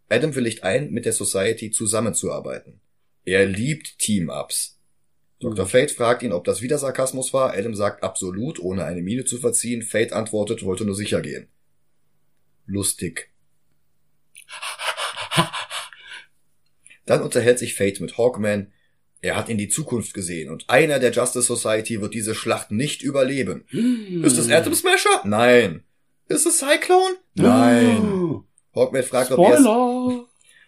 Adam willigt ein, mit der Society zusammenzuarbeiten. Er liebt Team-Ups. Dr. Mhm. Fate fragt ihn, ob das wieder Sarkasmus war. Adam sagt absolut, ohne eine Miene zu verziehen. Fate antwortet, wollte nur sicher gehen. Lustig. Dann unterhält sich Fate mit Hawkman, er hat in die Zukunft gesehen und einer der Justice Society wird diese Schlacht nicht überleben. Hm. Ist es Atom Smasher? Nein. Ist es Cyclone? Nein. Oh. Hawkman fragt, ob er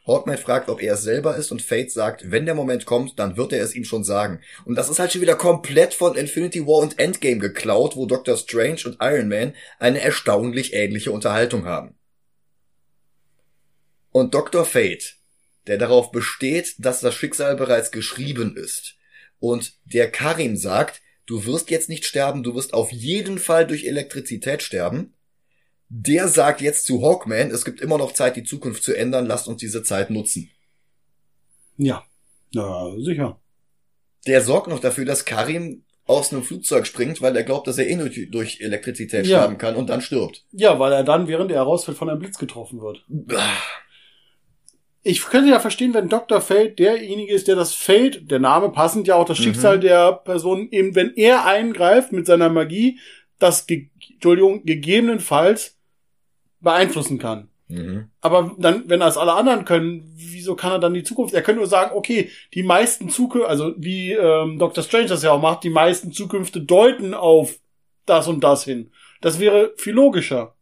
Hawkman fragt, ob er es selber ist und Fate sagt, wenn der Moment kommt, dann wird er es ihm schon sagen. Und das ist halt schon wieder komplett von Infinity War und Endgame geklaut, wo Doctor Strange und Iron Man eine erstaunlich ähnliche Unterhaltung haben. Und Dr. Fate der darauf besteht, dass das Schicksal bereits geschrieben ist. Und der Karim sagt, du wirst jetzt nicht sterben, du wirst auf jeden Fall durch Elektrizität sterben. Der sagt jetzt zu Hawkman, es gibt immer noch Zeit, die Zukunft zu ändern, lasst uns diese Zeit nutzen. Ja, ja, sicher. Der sorgt noch dafür, dass Karim aus einem Flugzeug springt, weil er glaubt, dass er eh nur durch Elektrizität ja. sterben kann und dann stirbt. Ja, weil er dann, während er herausfällt, von einem Blitz getroffen wird ich könnte ja verstehen, wenn Dr. Fate derjenige ist, der das Fate, der Name passend ja auch das mhm. Schicksal der Person, eben wenn er eingreift mit seiner Magie, das, Ge Entschuldigung, gegebenenfalls beeinflussen kann. Mhm. Aber dann, wenn das alle anderen können, wieso kann er dann die Zukunft? Er könnte nur sagen, okay, die meisten Zukünfte, also wie ähm, Dr. Strange das ja auch macht, die meisten Zukünfte deuten auf das und das hin. Das wäre viel logischer,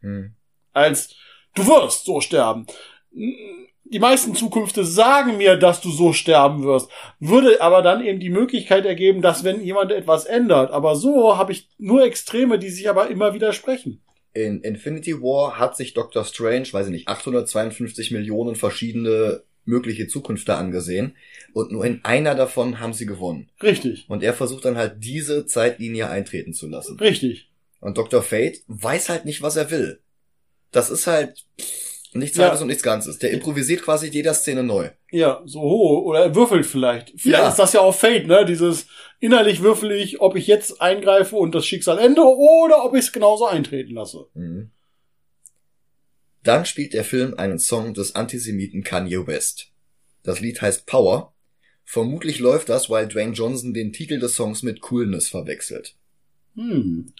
Mhm. als du wirst so sterben. Die meisten Zukünfte sagen mir, dass du so sterben wirst. Würde aber dann eben die Möglichkeit ergeben, dass wenn jemand etwas ändert. Aber so habe ich nur Extreme, die sich aber immer widersprechen. In Infinity War hat sich Doctor Strange, weiß ich nicht, 852 Millionen verschiedene mögliche Zukünfte angesehen und nur in einer davon haben sie gewonnen. Richtig, Und er versucht dann halt diese Zeitlinie eintreten zu lassen. richtig. Und Dr. Fate weiß halt nicht, was er will. Das ist halt pff, nichts Ja. halbes und nichts Ganzes. Der improvisiert quasi jeder Szene neu. Ja, so. Oder er würfelt vielleicht. Vielleicht Ja. ist das ja auch Fate, ne? Dieses innerlich würfel ich, ob ich jetzt eingreife und das Schicksal ändere oder ob ich es genauso eintreten lasse. Mhm. Dann spielt der Film einen Song des Antisemiten Kanye West. Das Lied heißt Power. Vermutlich läuft das, weil Dwayne Johnson den Titel des Songs mit Coolness verwechselt. Hm.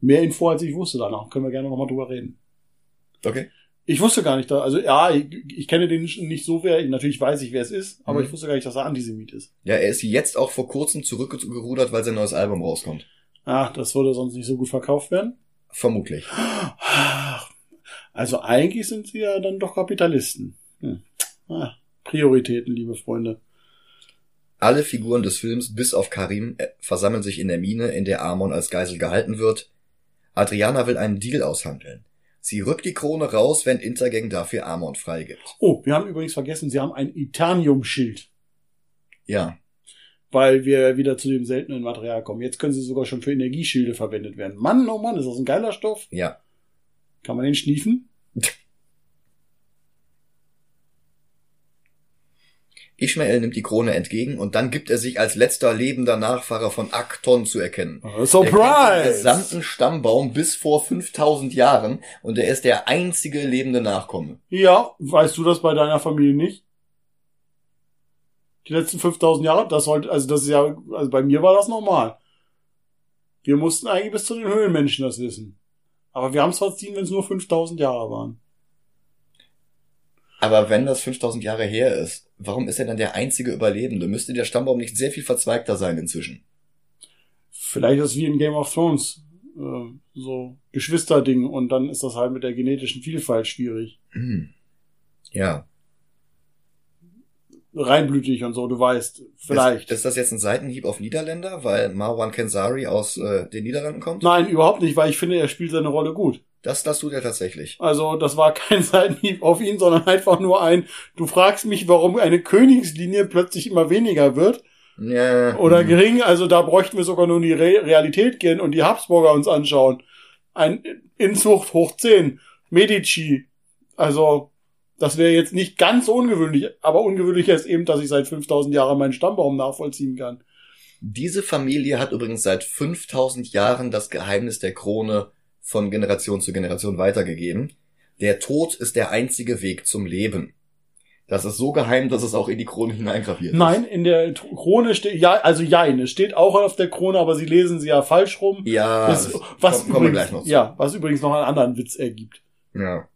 Mehr Info als ich wusste danach. Können wir gerne nochmal drüber reden. Okay. Ich wusste gar nicht, da, also ja, ich, ich kenne den nicht so, wer, natürlich weiß ich, wer es ist, aber Mhm. ich wusste gar nicht, dass er Antisemit ist. Ja, er ist jetzt auch vor kurzem zurückgerudert, weil sein neues Album rauskommt. Ach, das würde sonst nicht so gut verkauft werden. Vermutlich. Also eigentlich sind sie ja dann doch Kapitalisten. Hm. Ah, Prioritäten, liebe Freunde. Alle Figuren des Films, bis auf Karim, äh, versammeln sich in der Mine, in der Amon als Geisel gehalten wird. Adriana will einen Deal aushandeln. Sie rückt die Krone raus, wenn Intergang dafür Amon freigibt. Oh, wir haben übrigens vergessen, sie haben ein Eternium-Schild, Ja, weil wir wieder zu dem seltenen Material kommen. Jetzt können sie sogar schon für Energieschilde verwendet werden. Mann, oh Mann, ist das ein geiler Stoff. ja. Kann man den schniefen? Ishmael nimmt die Krone entgegen und dann gibt er sich als letzter lebender Nachfahre von Akton zu erkennen. Oh, Er kennt den Surprise! gesamten Stammbaum bis vor 5000 Jahren und er ist der einzige lebende Nachkomme. Ja, weißt du das bei deiner Familie nicht? Die letzten 5000 Jahre, das sollte, also das ist ja, also bei mir war das normal. Wir mussten eigentlich bis zu den Höhlenmenschen das wissen. Aber wir haben es verziehen, wenn es nur 5000 Jahre waren. Aber wenn das 5000 Jahre her ist, warum ist er dann der einzige Überlebende? Müsste der Stammbaum nicht sehr viel verzweigter sein inzwischen? Vielleicht ist es wie in Game of Thrones, äh, so Geschwisterding und dann ist das halt mit der genetischen Vielfalt schwierig. Hm. Ja. Reinblütig und so, du weißt, vielleicht. Ist, ist das jetzt ein Seitenhieb auf Niederländer, weil Marwan Kenzari aus äh, den Niederlanden kommt? Nein, überhaupt nicht, weil ich finde, er spielt seine Rolle gut. Das, das tut er tatsächlich. Also das war kein Seitenhieb auf ihn, sondern einfach nur ein, du fragst mich, warum eine Königslinie plötzlich immer weniger wird Ja. oder hm. gering. Also da bräuchten wir sogar nur in die Re Realität gehen und die Habsburger uns anschauen. Ein Inzucht hoch 10, Medici. Also das wäre jetzt nicht ganz so ungewöhnlich, aber ungewöhnlicher ist eben, dass ich seit 5000 Jahren meinen Stammbaum nachvollziehen kann. Diese Familie hat übrigens seit 5000 Jahren das Geheimnis der Krone von Generation zu Generation weitergegeben. Der Tod ist der einzige Weg zum Leben. Das ist so geheim, dass es auch in die Krone hineingraviert Nein, in der Krone steht, ja, also jein, es steht auch auf der Krone, aber sie lesen sie ja falsch rum. ist. Ja, Das, was, wir übrigens, ja, was übrigens noch einen anderen Witz ergibt. Ja.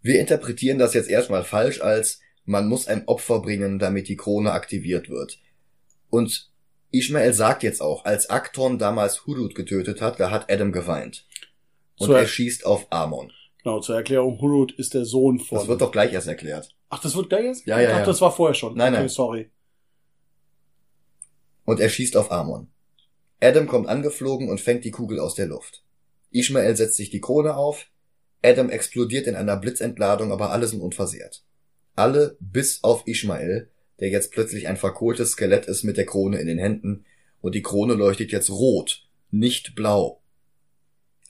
Wir interpretieren das jetzt erstmal falsch als man muss ein Opfer bringen, damit die Krone aktiviert wird. Und Ishmael sagt jetzt auch, als Akton damals Hurut getötet hat, da hat Adam geweint. Und Zur- er schießt auf Amon. Genau, zur Erklärung, Hurut ist der Sohn von. Das wird doch gleich erst erklärt. Ach, das wird gleich jetzt? Ja, ich ja, dachte, ja. das war vorher schon. Nein, okay, nein. sorry. Und er schießt auf Amon. Adam kommt angeflogen und fängt die Kugel aus der Luft. Ishmael setzt sich die Krone auf. Adam explodiert in einer Blitzentladung, aber alle sind unversehrt. Alle bis auf Ishmael, der jetzt plötzlich ein verkohltes Skelett ist mit der Krone in den Händen und die Krone leuchtet jetzt rot, nicht blau.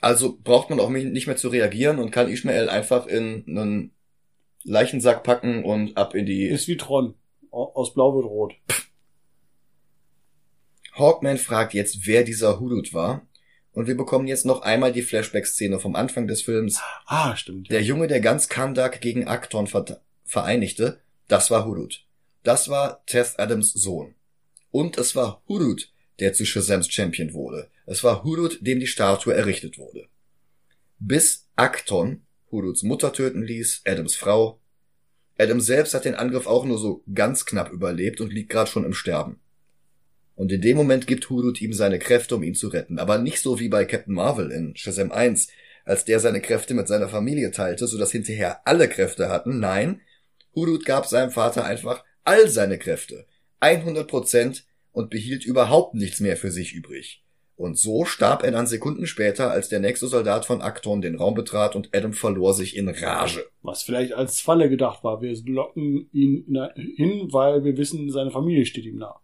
Also braucht man auch nicht mehr zu reagieren und kann Ishmael einfach in einen Leichensack packen und ab in die Ist wie Tron. Aus Blau wird Rot. Hawkman fragt jetzt, wer dieser Hudut war. Und wir bekommen jetzt noch einmal die Flashback-Szene vom Anfang des Films. Ah, stimmt. Ja. Der Junge, der ganz Kandak gegen Akton ver vereinigte, das war Hudut. Das war Teth Adams Sohn. Und es war Hudut, der zu Shazams Champion wurde. Es war Hudut, dem die Statue errichtet wurde. Bis Acton Huduts Mutter töten ließ, Adams Frau. Adam selbst hat den Angriff auch nur so ganz knapp überlebt und liegt gerade schon im Sterben. Und in dem Moment gibt Hudut ihm seine Kräfte, um ihn zu retten. Aber nicht so wie bei Captain Marvel in Shazam 1, als der seine Kräfte mit seiner Familie teilte, sodass hinterher alle Kräfte hatten. Nein, Hudut gab seinem Vater einfach all seine Kräfte. 100 Prozent und behielt überhaupt nichts mehr für sich übrig. Und so starb er dann Sekunden später, als der nächste Soldat von Akton den Raum betrat und Adam verlor sich in Rage. Was vielleicht als Falle gedacht war. Wir locken ihn hin, weil wir wissen, seine Familie steht ihm nah.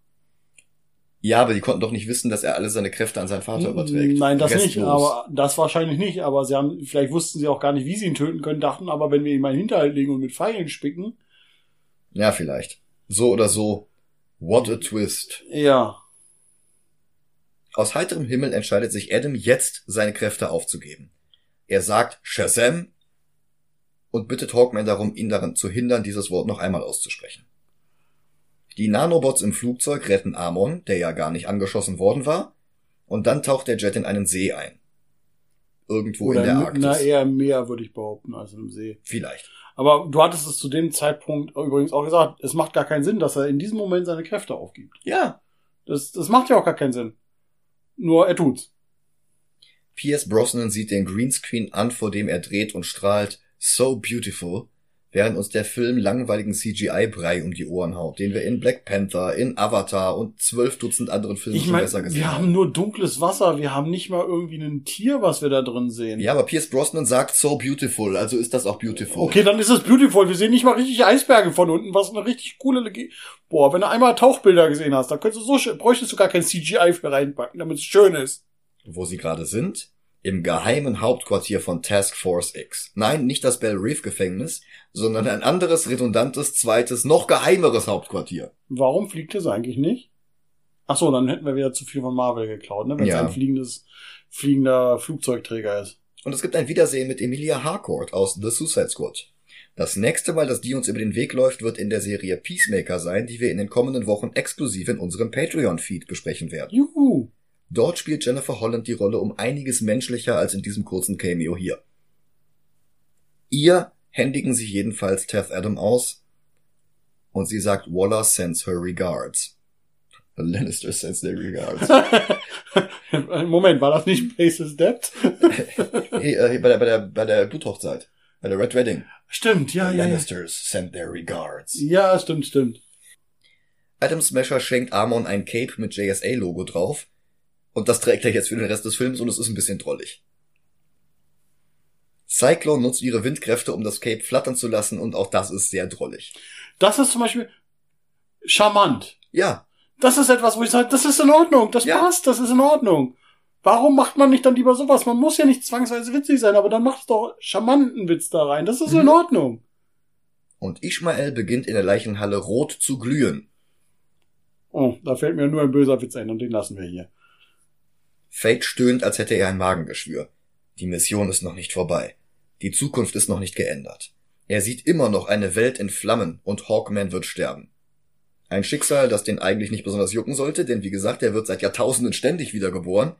Ja, aber die konnten doch nicht wissen, dass er alle seine Kräfte an seinen Vater überträgt. Nein, das Restlos. nicht, aber das wahrscheinlich nicht, aber sie haben, vielleicht wussten sie auch gar nicht, wie sie ihn töten können, dachten aber, wenn wir ihn mal in Hinterhalt legen und mit Pfeilen spicken. Ja, vielleicht. So oder so. What a twist. Ja. Aus heiterem Himmel entscheidet sich Adam jetzt, seine Kräfte aufzugeben. Er sagt Shazam und bittet Hawkman darum, ihn daran zu hindern, dieses Wort noch einmal auszusprechen. Die Nanobots im Flugzeug retten Amon, der ja gar nicht angeschossen worden war, und dann taucht der Jet in einen See ein. Irgendwo Oder in der Arktis. Na, eher im Meer, würde ich behaupten, als im See. Vielleicht. Aber du hattest es zu dem Zeitpunkt übrigens auch gesagt, es macht gar keinen Sinn, dass er in diesem Moment seine Kräfte aufgibt. Ja. Das, das macht ja auch gar keinen Sinn. Nur er tut's. Pierce Brosnan sieht den Greenscreen an, vor dem er dreht und strahlt. So beautiful während uns der Film langweiligen CGI-Brei um die Ohren haut, den wir in Black Panther, in Avatar und zwölf Dutzend anderen Filmen ich mein, schon besser gesehen haben. Wir haben nur dunkles Wasser, wir haben nicht mal irgendwie ein Tier, was wir da drin sehen. Ja, aber Pierce Brosnan sagt so beautiful, also ist das auch beautiful. Okay, dann ist es beautiful. Wir sehen nicht mal richtig Eisberge von unten, was eine richtig coole... Lege Boah, wenn du einmal Tauchbilder gesehen hast, dann könntest du so bräuchtest du gar kein CGI für reinpacken, damit es schön ist. Wo sie gerade sind? im geheimen Hauptquartier von Task Force X. Nein, nicht das Bell Reef Gefängnis, sondern ein anderes, redundantes, zweites, noch geheimeres Hauptquartier. Warum fliegt es eigentlich nicht? Ach so, dann hätten wir wieder zu viel von Marvel geklaut, ne? Wenn ja. es ein fliegendes, fliegender Flugzeugträger ist. Und es gibt ein Wiedersehen mit Emilia Harcourt aus The Suicide Squad. Das nächste Mal, dass die uns über den Weg läuft, wird in der Serie Peacemaker sein, die wir in den kommenden Wochen exklusiv in unserem Patreon-Feed besprechen werden. Juhu! Dort spielt Jennifer Holland die Rolle um einiges menschlicher als in diesem kurzen Cameo hier. Ihr händigen sie jedenfalls Teth Adam aus und sie sagt Waller sends her regards. Lannister sends their regards. Moment, war das nicht Places Debt? hey, äh, bei der, bei der, bei der Bluthochzeit. Bei der Red Wedding. Stimmt, ja, The ja. Lannisters ja. send their regards. Ja, stimmt, stimmt. Adam Smasher schenkt Amon ein Cape mit JSA-Logo drauf und das trägt er jetzt für den Rest des Films und es ist ein bisschen drollig. Cyclone nutzt ihre Windkräfte, um das Cape flattern zu lassen und auch das ist sehr drollig. Das ist zum Beispiel charmant. Ja. Das ist etwas, wo ich sage, das ist in Ordnung, das ja. passt, das ist in Ordnung. Warum macht man nicht dann lieber sowas? Man muss ja nicht zwangsweise witzig sein, aber dann macht doch charmanten Witz da rein. Das ist mhm. in Ordnung. Und Ishmael beginnt in der Leichenhalle rot zu glühen. Oh, da fällt mir nur ein böser Witz ein und den lassen wir hier. Fate stöhnt, als hätte er ein Magengeschwür. Die Mission ist noch nicht vorbei. Die Zukunft ist noch nicht geändert. Er sieht immer noch eine Welt in Flammen und Hawkman wird sterben. Ein Schicksal, das den eigentlich nicht besonders jucken sollte, denn wie gesagt, er wird seit Jahrtausenden ständig wiedergeboren.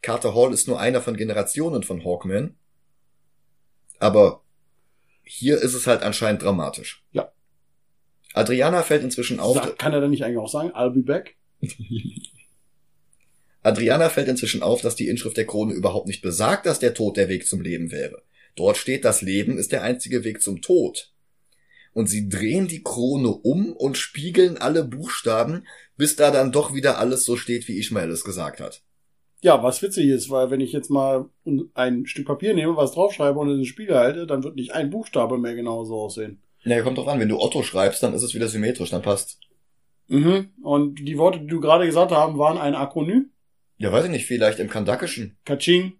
Carter Hall ist nur einer von Generationen von Hawkman. Aber hier ist es halt anscheinend dramatisch. Ja. Adriana fällt inzwischen auf. Sag, kann er dann nicht eigentlich auch sagen, I'll be back? Adriana fällt inzwischen auf, dass die Inschrift der Krone überhaupt nicht besagt, dass der Tod der Weg zum Leben wäre. Dort steht, das Leben ist der einzige Weg zum Tod. Und sie drehen die Krone um und spiegeln alle Buchstaben, bis da dann doch wieder alles so steht, wie Ishmael es gesagt hat. Ja, was witzig ist, weil wenn ich jetzt mal ein Stück Papier nehme, was draufschreibe und in den Spiegel halte, dann wird nicht ein Buchstabe mehr genauso aussehen. Ja, kommt drauf an, wenn du Otto schreibst, dann ist es wieder symmetrisch, dann passt. Mhm. Und die Worte, die du gerade gesagt haben, waren ein Akronym? Ja, weiß ich nicht, vielleicht im Kandakischen. Kaching.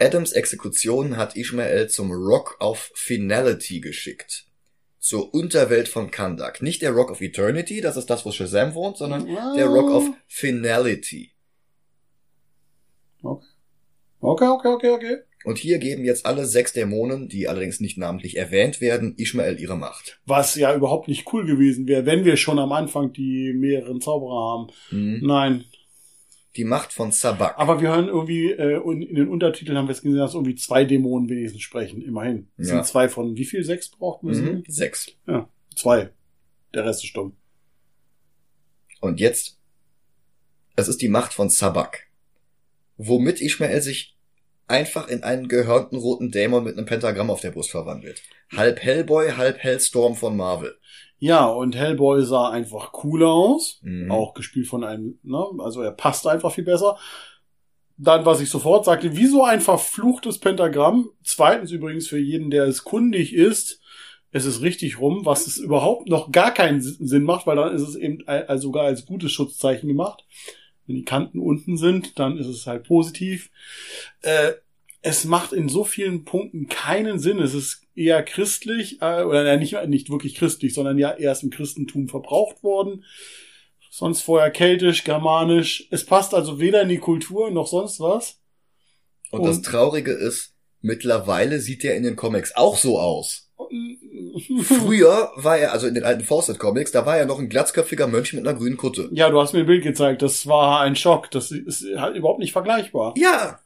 Adams Exekution hat Ishmael zum Rock of Finality geschickt. Zur Unterwelt von Kandak. Nicht der Rock of Eternity, das ist das, wo Shazam wohnt, sondern oh. der Rock of Finality. Okay. Okay, okay, okay, okay. Und hier geben jetzt alle sechs Dämonen, die allerdings nicht namentlich erwähnt werden, Ishmael ihre Macht. Was ja überhaupt nicht cool gewesen wäre, wenn wir schon am Anfang die mehreren Zauberer haben. Mhm. Nein. Die Macht von Sabak. Aber wir hören irgendwie, äh, in den Untertiteln haben wir es gesehen, dass irgendwie zwei Dämonen wenigstens sprechen. Immerhin. Es Ja. sind zwei von wie viel? Sechs braucht man? Mhm. Sechs. Ja, zwei. Der Rest ist stumm. Und jetzt, es ist die Macht von Sabak. Womit Ishmael sich einfach in einen gehörnten roten Dämon mit einem Pentagramm auf der Brust verwandelt. Halb Hellboy, halb Hellstorm von Marvel. Ja, und Hellboy sah einfach cooler aus. Mhm. Auch gespielt von einem, ne? Also er passt einfach viel besser. Dann, was ich sofort sagte, wie so ein verfluchtes Pentagramm. Zweitens übrigens für jeden, der es kundig ist, es ist richtig rum, was es überhaupt noch gar keinen Sinn macht, weil dann ist es eben also sogar als gutes Schutzzeichen gemacht. Wenn die Kanten unten sind, dann ist es halt positiv. Äh, es macht in so vielen Punkten keinen Sinn. Es ist eher christlich, äh, oder ja, nicht, nicht wirklich christlich, sondern ja erst im Christentum verbraucht worden. Sonst vorher keltisch, germanisch. Es passt also weder in die Kultur noch sonst was. Und das Und- Traurige ist, mittlerweile sieht er in den Comics auch so aus. Früher. Früher war er, also in den alten Fawcett Comics, da war er noch ein glatzköpfiger Mönch mit einer grünen Kutte. Ja, du hast mir ein Bild gezeigt. Das war ein Schock. Das ist halt überhaupt nicht vergleichbar. Ja.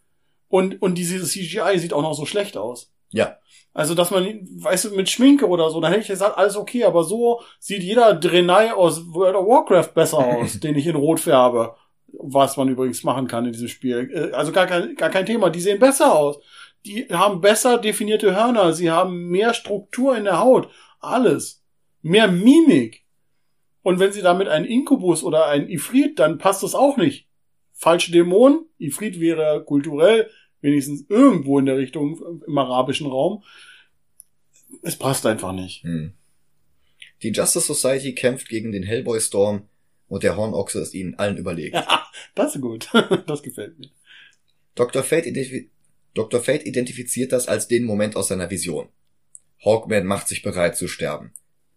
Und, und dieses CGI sieht auch noch so schlecht aus. Ja. Also, dass man, weißt du, mit Schminke oder so, dann hätte ich gesagt, alles okay, aber so sieht jeder Drenai aus World of Warcraft besser aus, den ich in Rot färbe. Was man übrigens machen kann in diesem Spiel. Äh, Also gar kein, gar kein Thema. Die sehen besser aus. Die haben besser definierte Hörner. Sie haben mehr Struktur in der Haut. Alles. Mehr Mimik. Und wenn sie damit einen Inkubus oder einen Ifrit, dann passt das auch nicht. Falsche Dämonen. Ifrit wäre kulturell wenigstens irgendwo in der Richtung im arabischen Raum. Es passt einfach nicht. Hm. Die Justice Society kämpft gegen den Hellboy Storm und der Hornochse ist ihnen allen überlegen. Ja, das ist gut. Das gefällt mir. Dr. Fate, identif Dr. Fate identifiziert das als den Moment aus seiner Vision. Hawkman macht sich bereit zu sterben.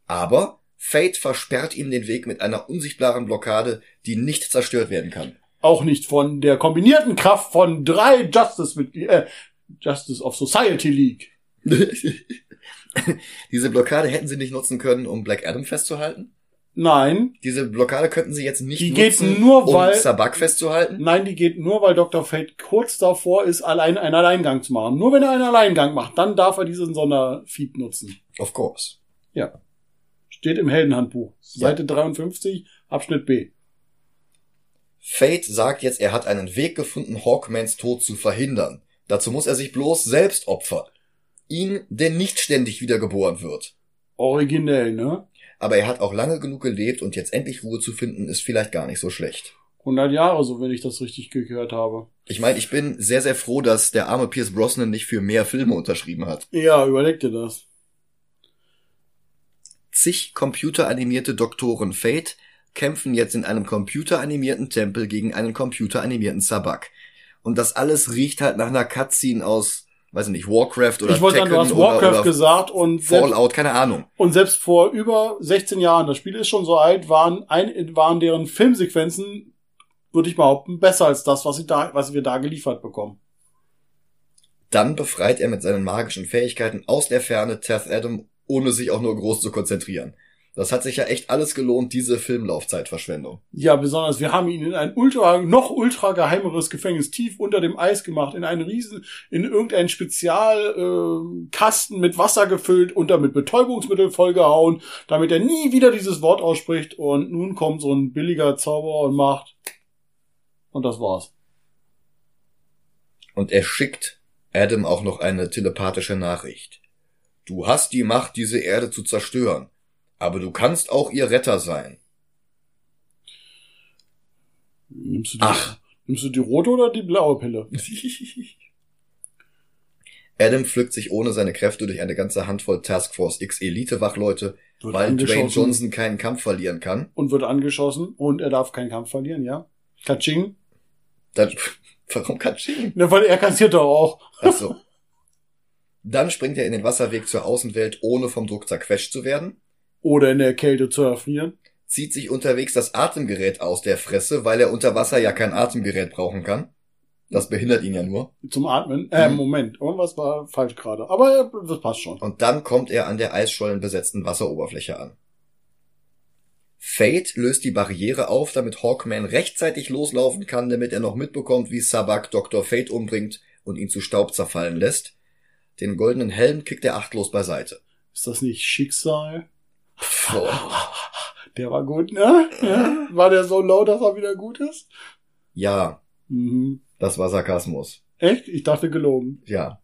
Aber Fate versperrt ihm den Weg mit einer unsichtbaren Blockade, die nicht zerstört werden kann. Auch nicht von der kombinierten Kraft von drei Justice, äh, Justice of Society League. Diese Blockade hätten sie nicht nutzen können, um Black Adam festzuhalten. Nein, Diese Blockade könnten sie jetzt nicht Die geht nutzen, nur, um weil- Sabak festzuhalten. nein, die geht nur, weil Dr. Fate kurz davor ist, allein einen Alleingang zu machen. Nur wenn er einen Alleingang macht, dann darf er diesen Sonderfeed nutzen. Of course. Ja. Steht im Heldenhandbuch. Ja. Seite 53, Abschnitt B. Fate sagt jetzt, er hat einen Weg gefunden, Hawkmans Tod zu verhindern. Dazu muss er sich bloß selbst opfern. Ihn, der nicht ständig wiedergeboren wird. Originell, ne? Aber er hat auch lange genug gelebt und jetzt endlich Ruhe zu finden, ist vielleicht gar nicht so schlecht. 100 Jahre, so wenn ich das richtig gehört habe. Ich meine, ich bin sehr, sehr froh, dass der arme Pierce Brosnan nicht für mehr Filme unterschrieben hat. Ja, überleg dir das. Zig computeranimierte Doktoren Fate kämpfen jetzt in einem computeranimierten Tempel gegen einen computeranimierten Sabak. Und das alles riecht halt nach einer Cutscene aus, weiß ich nicht, Warcraft oder ich wollte sagen, du hast Warcraft oder, oder gesagt und selbst, Fallout, keine Ahnung. und selbst vor über 16 Jahren, das Spiel ist schon so alt, waren, ein, waren deren Filmsequenzen, würde ich behaupten, besser als das, was, sie da, was wir da geliefert bekommen. Dann befreit er mit seinen magischen Fähigkeiten aus der Ferne Teth Adam, ohne sich auch nur groß zu konzentrieren. Das hat sich ja echt alles gelohnt, diese Filmlaufzeitverschwendung. Ja, besonders, wir haben ihn in ein ultra, noch ultra geheimeres Gefängnis tief unter dem Eis gemacht, in einen riesen, in irgendeinen Spezialkasten äh, mit Wasser gefüllt und damit Betäubungsmittel vollgehauen, damit er nie wieder dieses Wort ausspricht und nun kommt so ein billiger Zauberer und macht und das war's. Und er schickt Adam auch noch eine telepathische Nachricht. Du hast die Macht, diese Erde zu zerstören, aber du kannst auch ihr Retter sein. Nimmst du die, Ach. nimmst du die rote oder die blaue Pille? Adam pflückt sich ohne seine Kräfte durch eine ganze Handvoll Task Force X Elite-Wachleute, weil Dwayne. Johnson keinen Kampf verlieren kann. Und wird angeschossen und er darf keinen Kampf verlieren, ja? Katsching. Dann, warum Katsching? Ne, weil er kassiert doch auch. Ach so. Dann springt er in den Wasserweg zur Außenwelt, ohne vom Druck zerquetscht zu werden, Oder in der Kälte zu erfrieren. zieht sich unterwegs das Atemgerät aus der Fresse, weil er unter Wasser ja kein Atemgerät brauchen kann. Das behindert ihn ja nur. Zum Atmen. Äh, Mhm. Moment. Irgendwas war falsch gerade. Aber das passt schon. Und dann kommt er an der eisschollenbesetzten Wasseroberfläche an. Fate löst die Barriere auf, damit Hawkman rechtzeitig loslaufen kann, damit er noch mitbekommt, wie Sabak Dr. Fate umbringt und ihn zu Staub zerfallen lässt. Den goldenen Helm kickt er achtlos beiseite. Ist das nicht Schicksal? Der war gut, ne? Ja? War der so low, dass er wieder gut ist? Ja, Mhm. das war Sarkasmus. Echt? Ich dachte gelogen. Ja.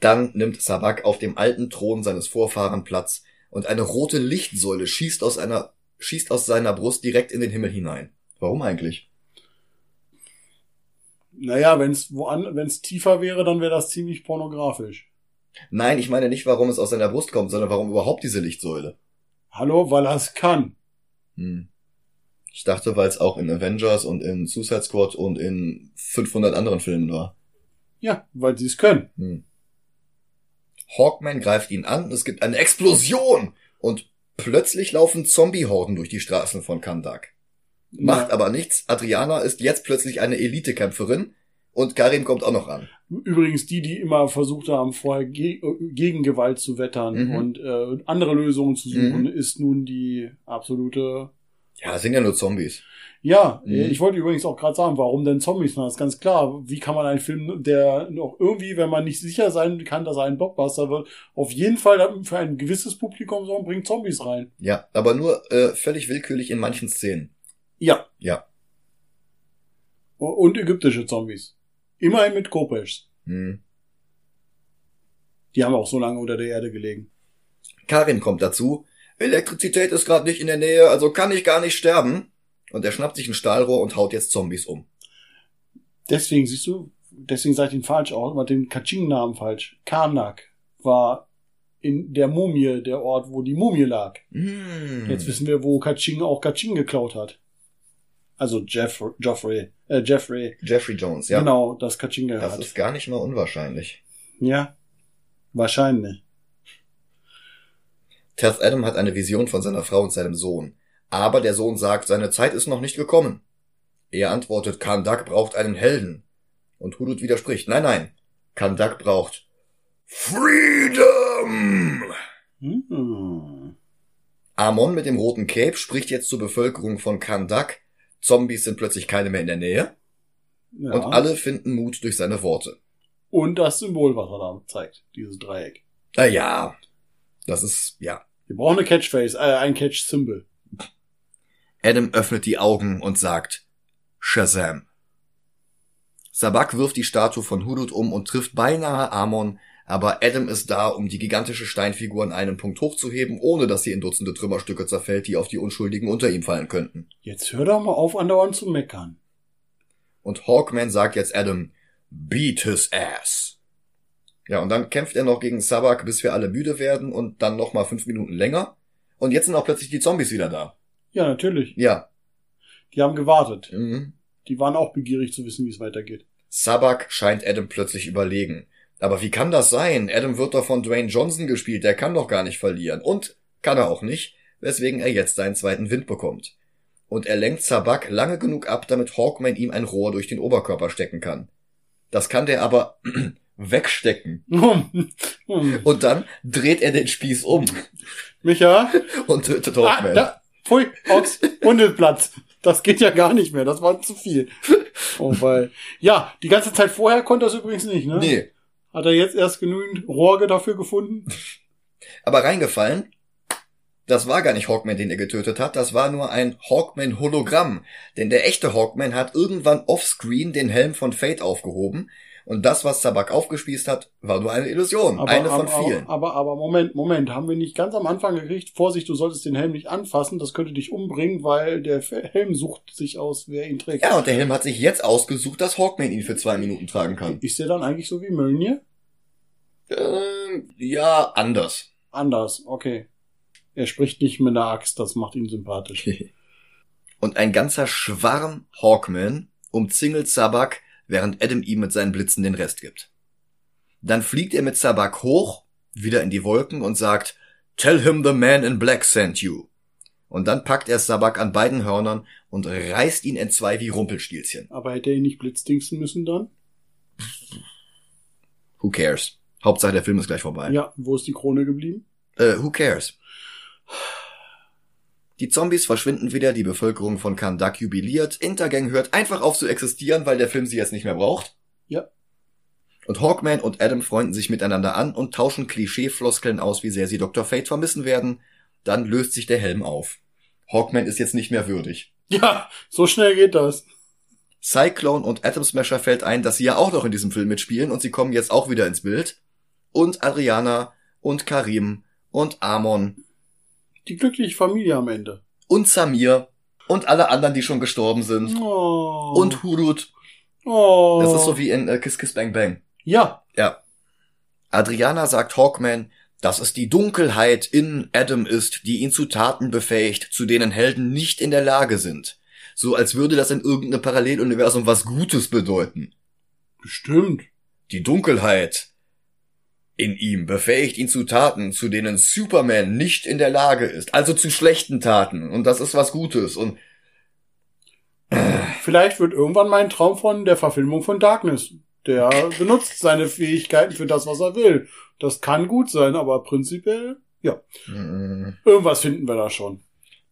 Dann nimmt Sabak auf dem alten Thron seines Vorfahren Platz und eine rote Lichtsäule schießt aus einer, schießt aus seiner Brust direkt in den Himmel hinein. Warum eigentlich? Naja, wenn es woan, wenn es tiefer wäre, dann wäre das ziemlich pornografisch. Nein, ich meine nicht, warum es aus seiner Brust kommt, sondern warum überhaupt diese Lichtsäule. Hallo, weil er es kann. Hm. Ich dachte, weil es auch in Avengers und in Suicide Squad und in 500 anderen Filmen war. Ja, weil sie es können. Hm. Hawkman greift ihn an, es gibt eine Explosion und plötzlich laufen Zombie-Horden durch die Straßen von Kandak. Macht Ja. aber nichts. Adriana ist jetzt plötzlich eine Elitekämpferin und Karim kommt auch noch an. Übrigens die, die immer versucht haben, vorher ge äh, gegen Gewalt zu wettern Mhm. und äh, andere Lösungen zu suchen, Mhm. ist nun die absolute. Ja, sind ja nur Zombies. Ja, Mhm. äh, ich wollte übrigens auch gerade sagen, warum denn Zombies? Na, ist ganz klar. Wie kann man einen Film, der noch irgendwie, wenn man nicht sicher sein kann, dass er ein Blockbuster wird, auf jeden Fall für ein gewisses Publikum sagen, bringt Zombies rein. Ja, aber nur äh, völlig willkürlich in manchen Szenen. Ja. Ja. Und ägyptische Zombies. Immerhin mit Kopesh. Hm. Die haben auch so lange unter der Erde gelegen. Karim kommt dazu. Elektrizität ist gerade nicht in der Nähe, also kann ich gar nicht sterben. Und er schnappt sich ein Stahlrohr und haut jetzt Zombies um. Deswegen, siehst du, deswegen sag ich den falsch aus, aber den Kaching-Namen falsch. Karnak war in der Mumie der Ort, wo die Mumie lag. Hm. Jetzt wissen wir, wo Kaching auch Kaching geklaut hat. Also Jeff, Joffrey, äh, Jeffrey. Jeffrey Jones, ja. Genau, das Kaching Das hat. ist gar nicht mal unwahrscheinlich. Ja. Wahrscheinlich. Teth Adam hat eine Vision von seiner Frau und seinem Sohn. Aber der Sohn sagt, seine Zeit ist noch nicht gekommen. Er antwortet, Kandak braucht einen Helden. Und Hudut widerspricht, nein, nein, Kandak braucht Freedom! Hm. Amon mit dem roten Cape spricht jetzt zur Bevölkerung von Kandak. Zombies sind plötzlich keine mehr in der Nähe. Ja. Und alle finden Mut durch seine Worte. Und das Symbol, was er da zeigt, dieses Dreieck. Na ja, das ist, ja. Wir brauchen eine Catchphrase, äh, ein Catch-Symbol. Adam öffnet die Augen und sagt Shazam. Sabak wirft die Statue von Hudut um und trifft beinahe Amon, aber Adam ist da, um die gigantische Steinfigur an einen Punkt hochzuheben, ohne dass sie in Dutzende Trümmerstücke zerfällt, die auf die Unschuldigen unter ihm fallen könnten. Jetzt hör doch mal auf, andauernd zu meckern. Und Hawkman sagt jetzt Adam, beat his ass. Ja, und dann kämpft er noch gegen Sabak, bis wir alle müde werden und dann noch mal fünf Minuten länger. Und jetzt sind auch plötzlich die Zombies wieder da. Ja, natürlich. Ja. Die haben gewartet. Mhm. Die waren auch begierig zu wissen, wie es weitergeht. Sabak scheint Adam plötzlich überlegen. Aber wie kann das sein? Adam wird doch von Dwayne Johnson gespielt, der kann doch gar nicht verlieren. Und kann er auch nicht, weswegen er jetzt seinen zweiten Wind bekommt. Und er lenkt Sabak lange genug ab, damit Hawkman ihm ein Rohr durch den Oberkörper stecken kann. Das kann der aber wegstecken. Und dann dreht er den Spieß um Micha? und tötet Ah, Hawkman. da, pfui, Ochs, Hundeplatz. Das geht ja gar nicht mehr. Das war zu viel. Oh, weil. Ja, die ganze Zeit vorher konnte er es übrigens nicht, ne? nee, Hat er jetzt erst genügend Rohre dafür gefunden? aber reingefallen. Das war gar nicht Hawkman, den er getötet hat, das war nur ein Hawkman-Hologramm. Denn der echte Hawkman hat irgendwann offscreen den Helm von Fate aufgehoben. Und das, was Sabak aufgespießt hat, war nur eine Illusion. eine von aber, vielen. Aber, aber, Moment, Moment. Haben wir nicht ganz am Anfang gekriegt? Vorsicht, du solltest den Helm nicht anfassen. Das könnte dich umbringen, weil der Helm sucht sich aus, wer ihn trägt. ja, und der Helm hat sich jetzt ausgesucht, dass Hawkman ihn für zwei Minuten tragen kann. Ist der dann eigentlich so wie Mjölnir? Ähm, ja, anders. Anders, okay. Er spricht nicht mit einer Axt, das macht ihn sympathisch. Und ein ganzer Schwarm Hawkmen umzingelt Sabak, während Adam ihm mit seinen Blitzen den Rest gibt. Dann fliegt er mit Sabak hoch, wieder in die Wolken und sagt, Tell him the man in black sent you. Und dann packt er Sabak an beiden Hörnern und reißt ihn entzwei wie Rumpelstilzchen. Aber hätte er ihn nicht blitzdingsen müssen dann? Who cares? Hauptsache der Film ist gleich vorbei. Ja, wo ist die Krone geblieben? Äh, who cares? Die Zombies verschwinden wieder, die Bevölkerung von Kandak jubiliert, Intergang hört einfach auf zu existieren, weil der Film sie jetzt nicht mehr braucht. Ja. Und Hawkman und Adam freunden sich miteinander an und tauschen Klischee-Floskeln aus, wie sehr sie Dr. Fate vermissen werden. Dann löst sich der Helm auf. Hawkman ist jetzt nicht mehr würdig. Ja, so schnell geht das. Cyclone und Atom Smasher fällt ein, dass sie ja auch noch in diesem Film mitspielen und sie kommen jetzt auch wieder ins Bild. Und Adriana und Karim und Amon Die glückliche Familie am Ende. und Samir und alle anderen, die schon gestorben sind. Oh. Und Hurut. oh. Das ist so wie in äh, Kiss Kiss Bang Bang. Ja, Ja. Adriana sagt Hawkman, dass es die Dunkelheit in Adam ist, die ihn zu Taten befähigt, zu denen Helden nicht in der Lage sind. So als würde das in irgendeinem Paralleluniversum was Gutes bedeuten. bestimmt. Die Dunkelheit in ihm befähigt ihn zu Taten, zu denen Superman nicht in der Lage ist. Also zu schlechten Taten. Und das ist was Gutes. Und Vielleicht wird irgendwann mein Traum von der Verfilmung von Darkness. Der benutzt seine Fähigkeiten für das, was er will. Das kann gut sein, aber prinzipiell, ja. mm, Irgendwas finden wir da schon.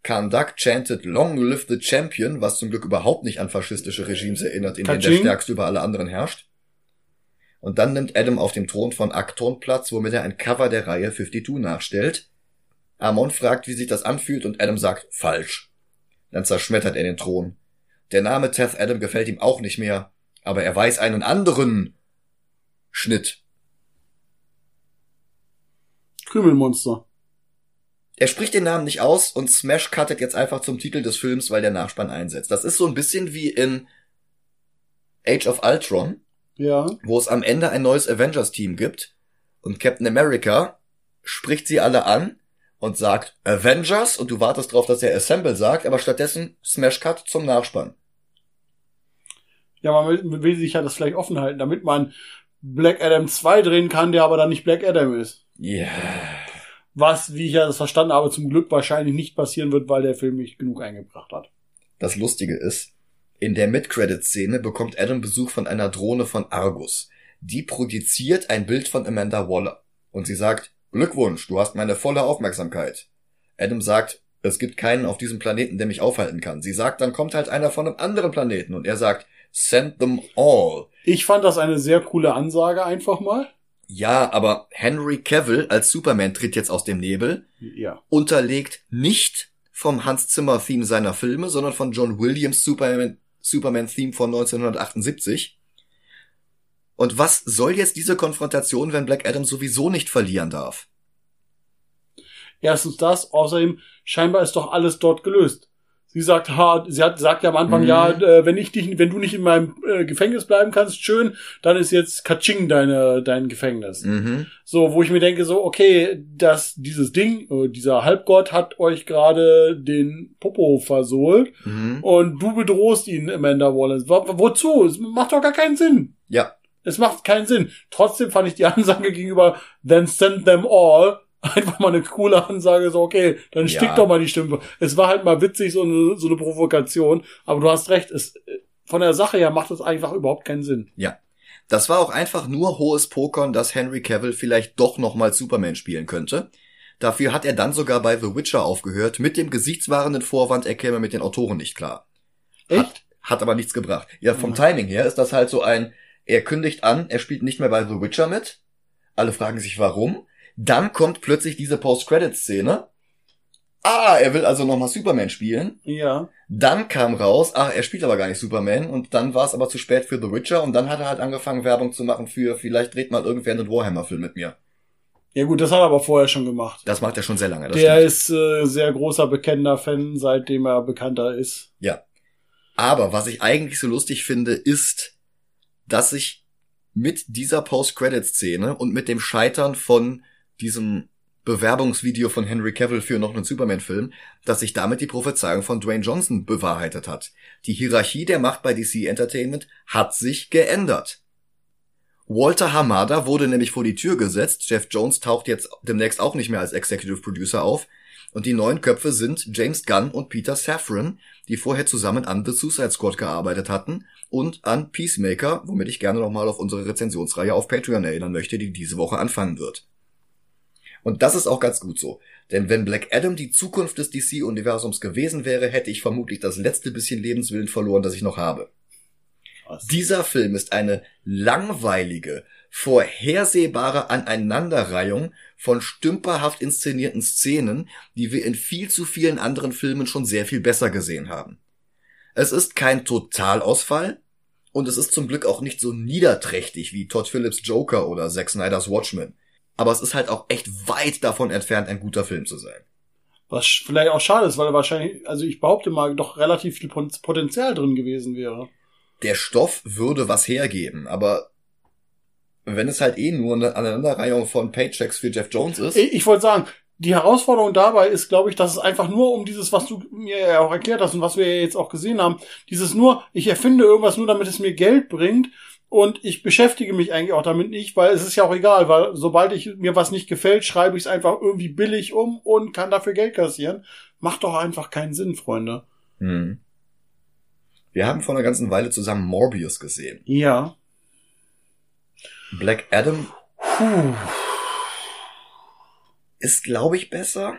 Kandak chanted Long live the Champion, was zum Glück überhaupt nicht an faschistische Regimes erinnert, in denen der. Stärkste über alle anderen herrscht. Und dann nimmt Adam auf dem Thron von Akton Platz, womit er ein Cover der Reihe 52 nachstellt. Amon fragt, wie sich das anfühlt und Adam sagt, falsch. Dann zerschmettert er den Thron. Der Name Teth Adam gefällt ihm auch nicht mehr, aber er weiß einen anderen Schnitt. Krümelmonster. Er spricht den Namen nicht aus und Smash cuttet jetzt einfach zum Titel des Films, weil der Nachspann einsetzt. Das ist so ein bisschen wie in Age of Ultron, Ja. wo es am Ende ein neues Avengers-Team gibt und Captain America spricht sie alle an und sagt Avengers und du wartest darauf, dass er Assemble sagt, aber stattdessen Smash Cut zum Nachspann. Ja, man will, will sich ja das vielleicht offen halten, damit man Black Adam 2 drehen kann, der aber dann nicht Black Adam ist. Ja. Was, wie ich ja das verstanden habe, zum Glück wahrscheinlich nicht passieren wird, weil der Film nicht genug eingebracht hat. Das Lustige ist, in der Mid-Credit-Szene bekommt Adam Besuch von einer Drohne von Argus. Die projiziert ein Bild von Amanda Waller. Und sie sagt, Glückwunsch, du hast meine volle Aufmerksamkeit. Adam sagt, es gibt keinen auf diesem Planeten, der mich aufhalten kann. Sie sagt, dann kommt halt einer von einem anderen Planeten. Und er sagt, send them all. Ich fand das eine sehr coole Ansage einfach mal. Ja, aber Henry Cavill als Superman tritt jetzt aus dem Nebel, Ja. unterlegt nicht vom Hans Zimmer Theme seiner Filme, sondern von John Williams Superman, Superman Theme von 1978. Und was soll jetzt diese Konfrontation, wenn Black Adam sowieso nicht verlieren darf? Erstens das, außerdem scheinbar ist doch alles dort gelöst. Sie sagt, ha, sie hat sagt ja am Anfang, Mhm. ja, äh, wenn ich dich, wenn du nicht in meinem äh, Gefängnis bleiben kannst, schön, dann ist jetzt Kaching deine dein Gefängnis. Mhm. So, wo ich mir denke, so, okay, dass dieses Ding, äh, dieser Halbgott hat euch gerade den Popo versohlt Mhm. und du bedrohst ihn, Amanda Wallace. Wo, wozu? Es macht doch gar keinen Sinn. Ja, Es macht keinen Sinn. Trotzdem fand ich die Ansage gegenüber Then send them all einfach mal eine coole Ansage, so okay, dann stick Ja. doch mal die Stimme. Es war halt mal witzig, so eine, so eine Provokation, aber du hast recht, es, von der Sache her macht es einfach überhaupt keinen Sinn. ja. Das war auch einfach nur hohes Pokern, dass Henry Cavill vielleicht doch nochmal Superman spielen könnte. Dafür hat er dann sogar bei The Witcher aufgehört, mit dem gesichtswahrenden Vorwand, er käme mit den Autoren nicht klar. Hat, hat aber nichts gebracht. Ja, vom Mhm. Timing her ist das halt so ein, er kündigt an, er spielt nicht mehr bei The Witcher mit. Alle fragen sich warum. Dann kommt plötzlich diese Post-Credit-Szene. Ah, er will also nochmal Superman spielen. Ja. Dann kam raus, ach, er spielt aber gar nicht Superman. Und dann war es aber zu spät für The Witcher. Und dann hat er halt angefangen, Werbung zu machen für, vielleicht dreht mal irgendwer einen Warhammer-Film mit mir. Ja gut, das hat er aber vorher schon gemacht. Das macht er schon sehr lange. Der stimmt. ist äh, sehr großer bekennender Fan, seitdem er bekannter ist. Ja. Aber was ich eigentlich so lustig finde, ist, dass sich mit dieser Post-Credit-Szene und mit dem Scheitern von diesem Bewerbungsvideo von Henry Cavill für noch einen Superman-Film, dass sich damit die Prophezeiung von Dwayne Johnson bewahrheitet hat. Die Hierarchie der Macht bei DC Entertainment hat sich geändert. Walter Hamada wurde nämlich vor die Tür gesetzt. Jeff Jones taucht jetzt demnächst auch nicht mehr als Executive Producer auf. Und die neuen Köpfe sind James Gunn und Peter Safran, die vorher zusammen an The Suicide Squad gearbeitet hatten und an Peacemaker, womit ich gerne nochmal auf unsere Rezensionsreihe auf Patreon erinnern möchte, die diese Woche anfangen wird. Und das ist auch ganz gut so. Denn wenn Black Adam die Zukunft des DC-Universums gewesen wäre, hätte ich vermutlich das letzte bisschen Lebenswillen verloren, das ich noch habe. Was? Dieser Film ist eine langweilige, vorhersehbare Aneinanderreihung von stümperhaft inszenierten Szenen, die wir in viel zu vielen anderen Filmen schon sehr viel besser gesehen haben. Es ist kein Totalausfall und es ist zum Glück auch nicht so niederträchtig wie Todd Phillips Joker oder Zack Snyders Watchmen. Aber es ist halt auch echt weit davon entfernt, ein guter Film zu sein. Was vielleicht auch schade ist, weil wahrscheinlich, also ich behaupte mal, doch relativ viel Potenzial drin gewesen wäre. Der Stoff würde was hergeben, aber wenn es halt eh nur eine Aneinanderreihung von Paychecks für Jeff Jones ist, Ich, ich wollte sagen, die Herausforderung dabei ist, glaube ich, dass es einfach nur um dieses, was du mir ja auch erklärt hast und was wir ja jetzt auch gesehen haben, dieses nur, ich erfinde irgendwas nur, damit es mir Geld bringt und ich beschäftige mich eigentlich auch damit nicht, weil es ist ja auch egal, weil sobald ich mir was nicht gefällt, schreibe ich es einfach irgendwie billig um und kann dafür Geld kassieren. Macht doch einfach keinen Sinn, Freunde. Hm. Wir haben vor einer ganzen Weile zusammen Morbius gesehen. Ja. Black Adam Puh. ist, glaube ich, besser.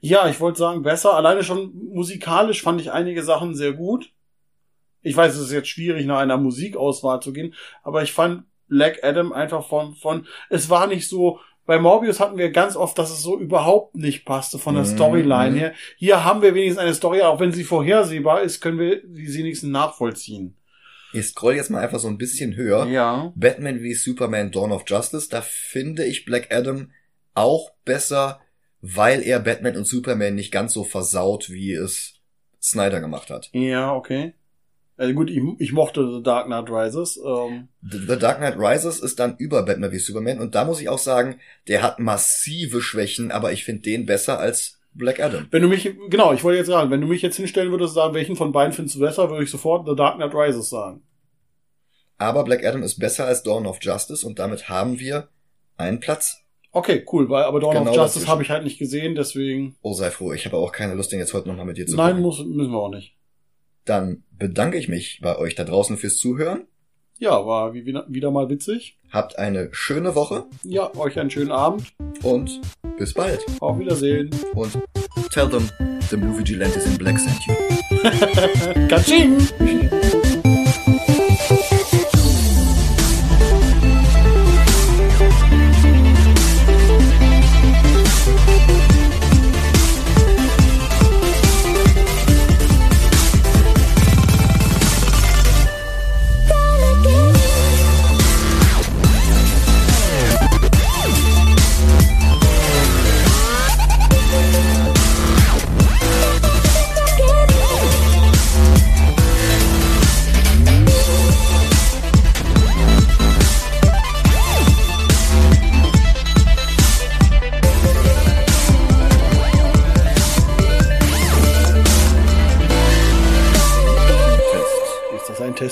Ja, ich wollte sagen, besser. Alleine schon musikalisch fand ich einige Sachen sehr gut. Ich weiß, es ist jetzt schwierig, nach einer Musikauswahl zu gehen, aber ich fand Black Adam einfach von, von, es war nicht so, bei Morbius hatten wir ganz oft, dass es so überhaupt nicht passte von der Mhm, Storyline mhm. her. Hier haben wir wenigstens eine Story, auch wenn sie vorhersehbar ist, können wir sie wenigstens nachvollziehen. Ich scroll jetzt mal einfach so ein bisschen höher. Ja. Batman wie Superman Dawn of Justice, da finde ich Black Adam auch besser, weil er Batman und Superman nicht ganz so versaut, wie es Snyder gemacht hat. Ja, okay. Also gut, ich, ich mochte The Dark Knight Rises. Ähm, The The Dark Knight Rises ist dann über Batman wie Superman und da muss ich auch sagen, der hat massive Schwächen, aber ich finde den besser als Black Adam. Wenn du mich, genau, ich wollte jetzt sagen, wenn du mich jetzt hinstellen würdest, sagen, welchen von beiden findest du besser, würde ich sofort The Dark Knight Rises sagen. Aber Black Adam ist besser als Dawn of Justice und damit haben wir einen Platz. Okay, cool, weil aber Dawn Genau of Justice habe ich halt nicht gesehen, deswegen. Oh, sei froh, ich habe auch keine Lust, den jetzt heute nochmal mit dir zu Nein, muss, müssen wir auch nicht. Dann bedanke ich mich bei euch da draußen fürs Zuhören. Ja, war wie, wieder, mal witzig. Habt eine schöne Woche Ja, euch einen schönen Abend. und bis bald. Auf Wiedersehen. Und tell them the movie Gilantes in Black sent you. Katsching!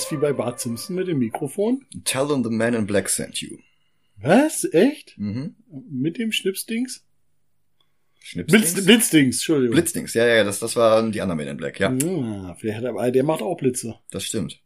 Ist wie bei Bart Simpson mit dem Mikrofon? Tell them the man in black sent you. Was? Echt? Mhm. Mit dem Schnipsdings? Schnipsdings? Blitz, Blitzdings, Entschuldigung. Blitzdings, ja, ja, das, das waren die anderen Men in Black, ja, Ja, vielleicht hat er, der macht auch Blitze. das stimmt.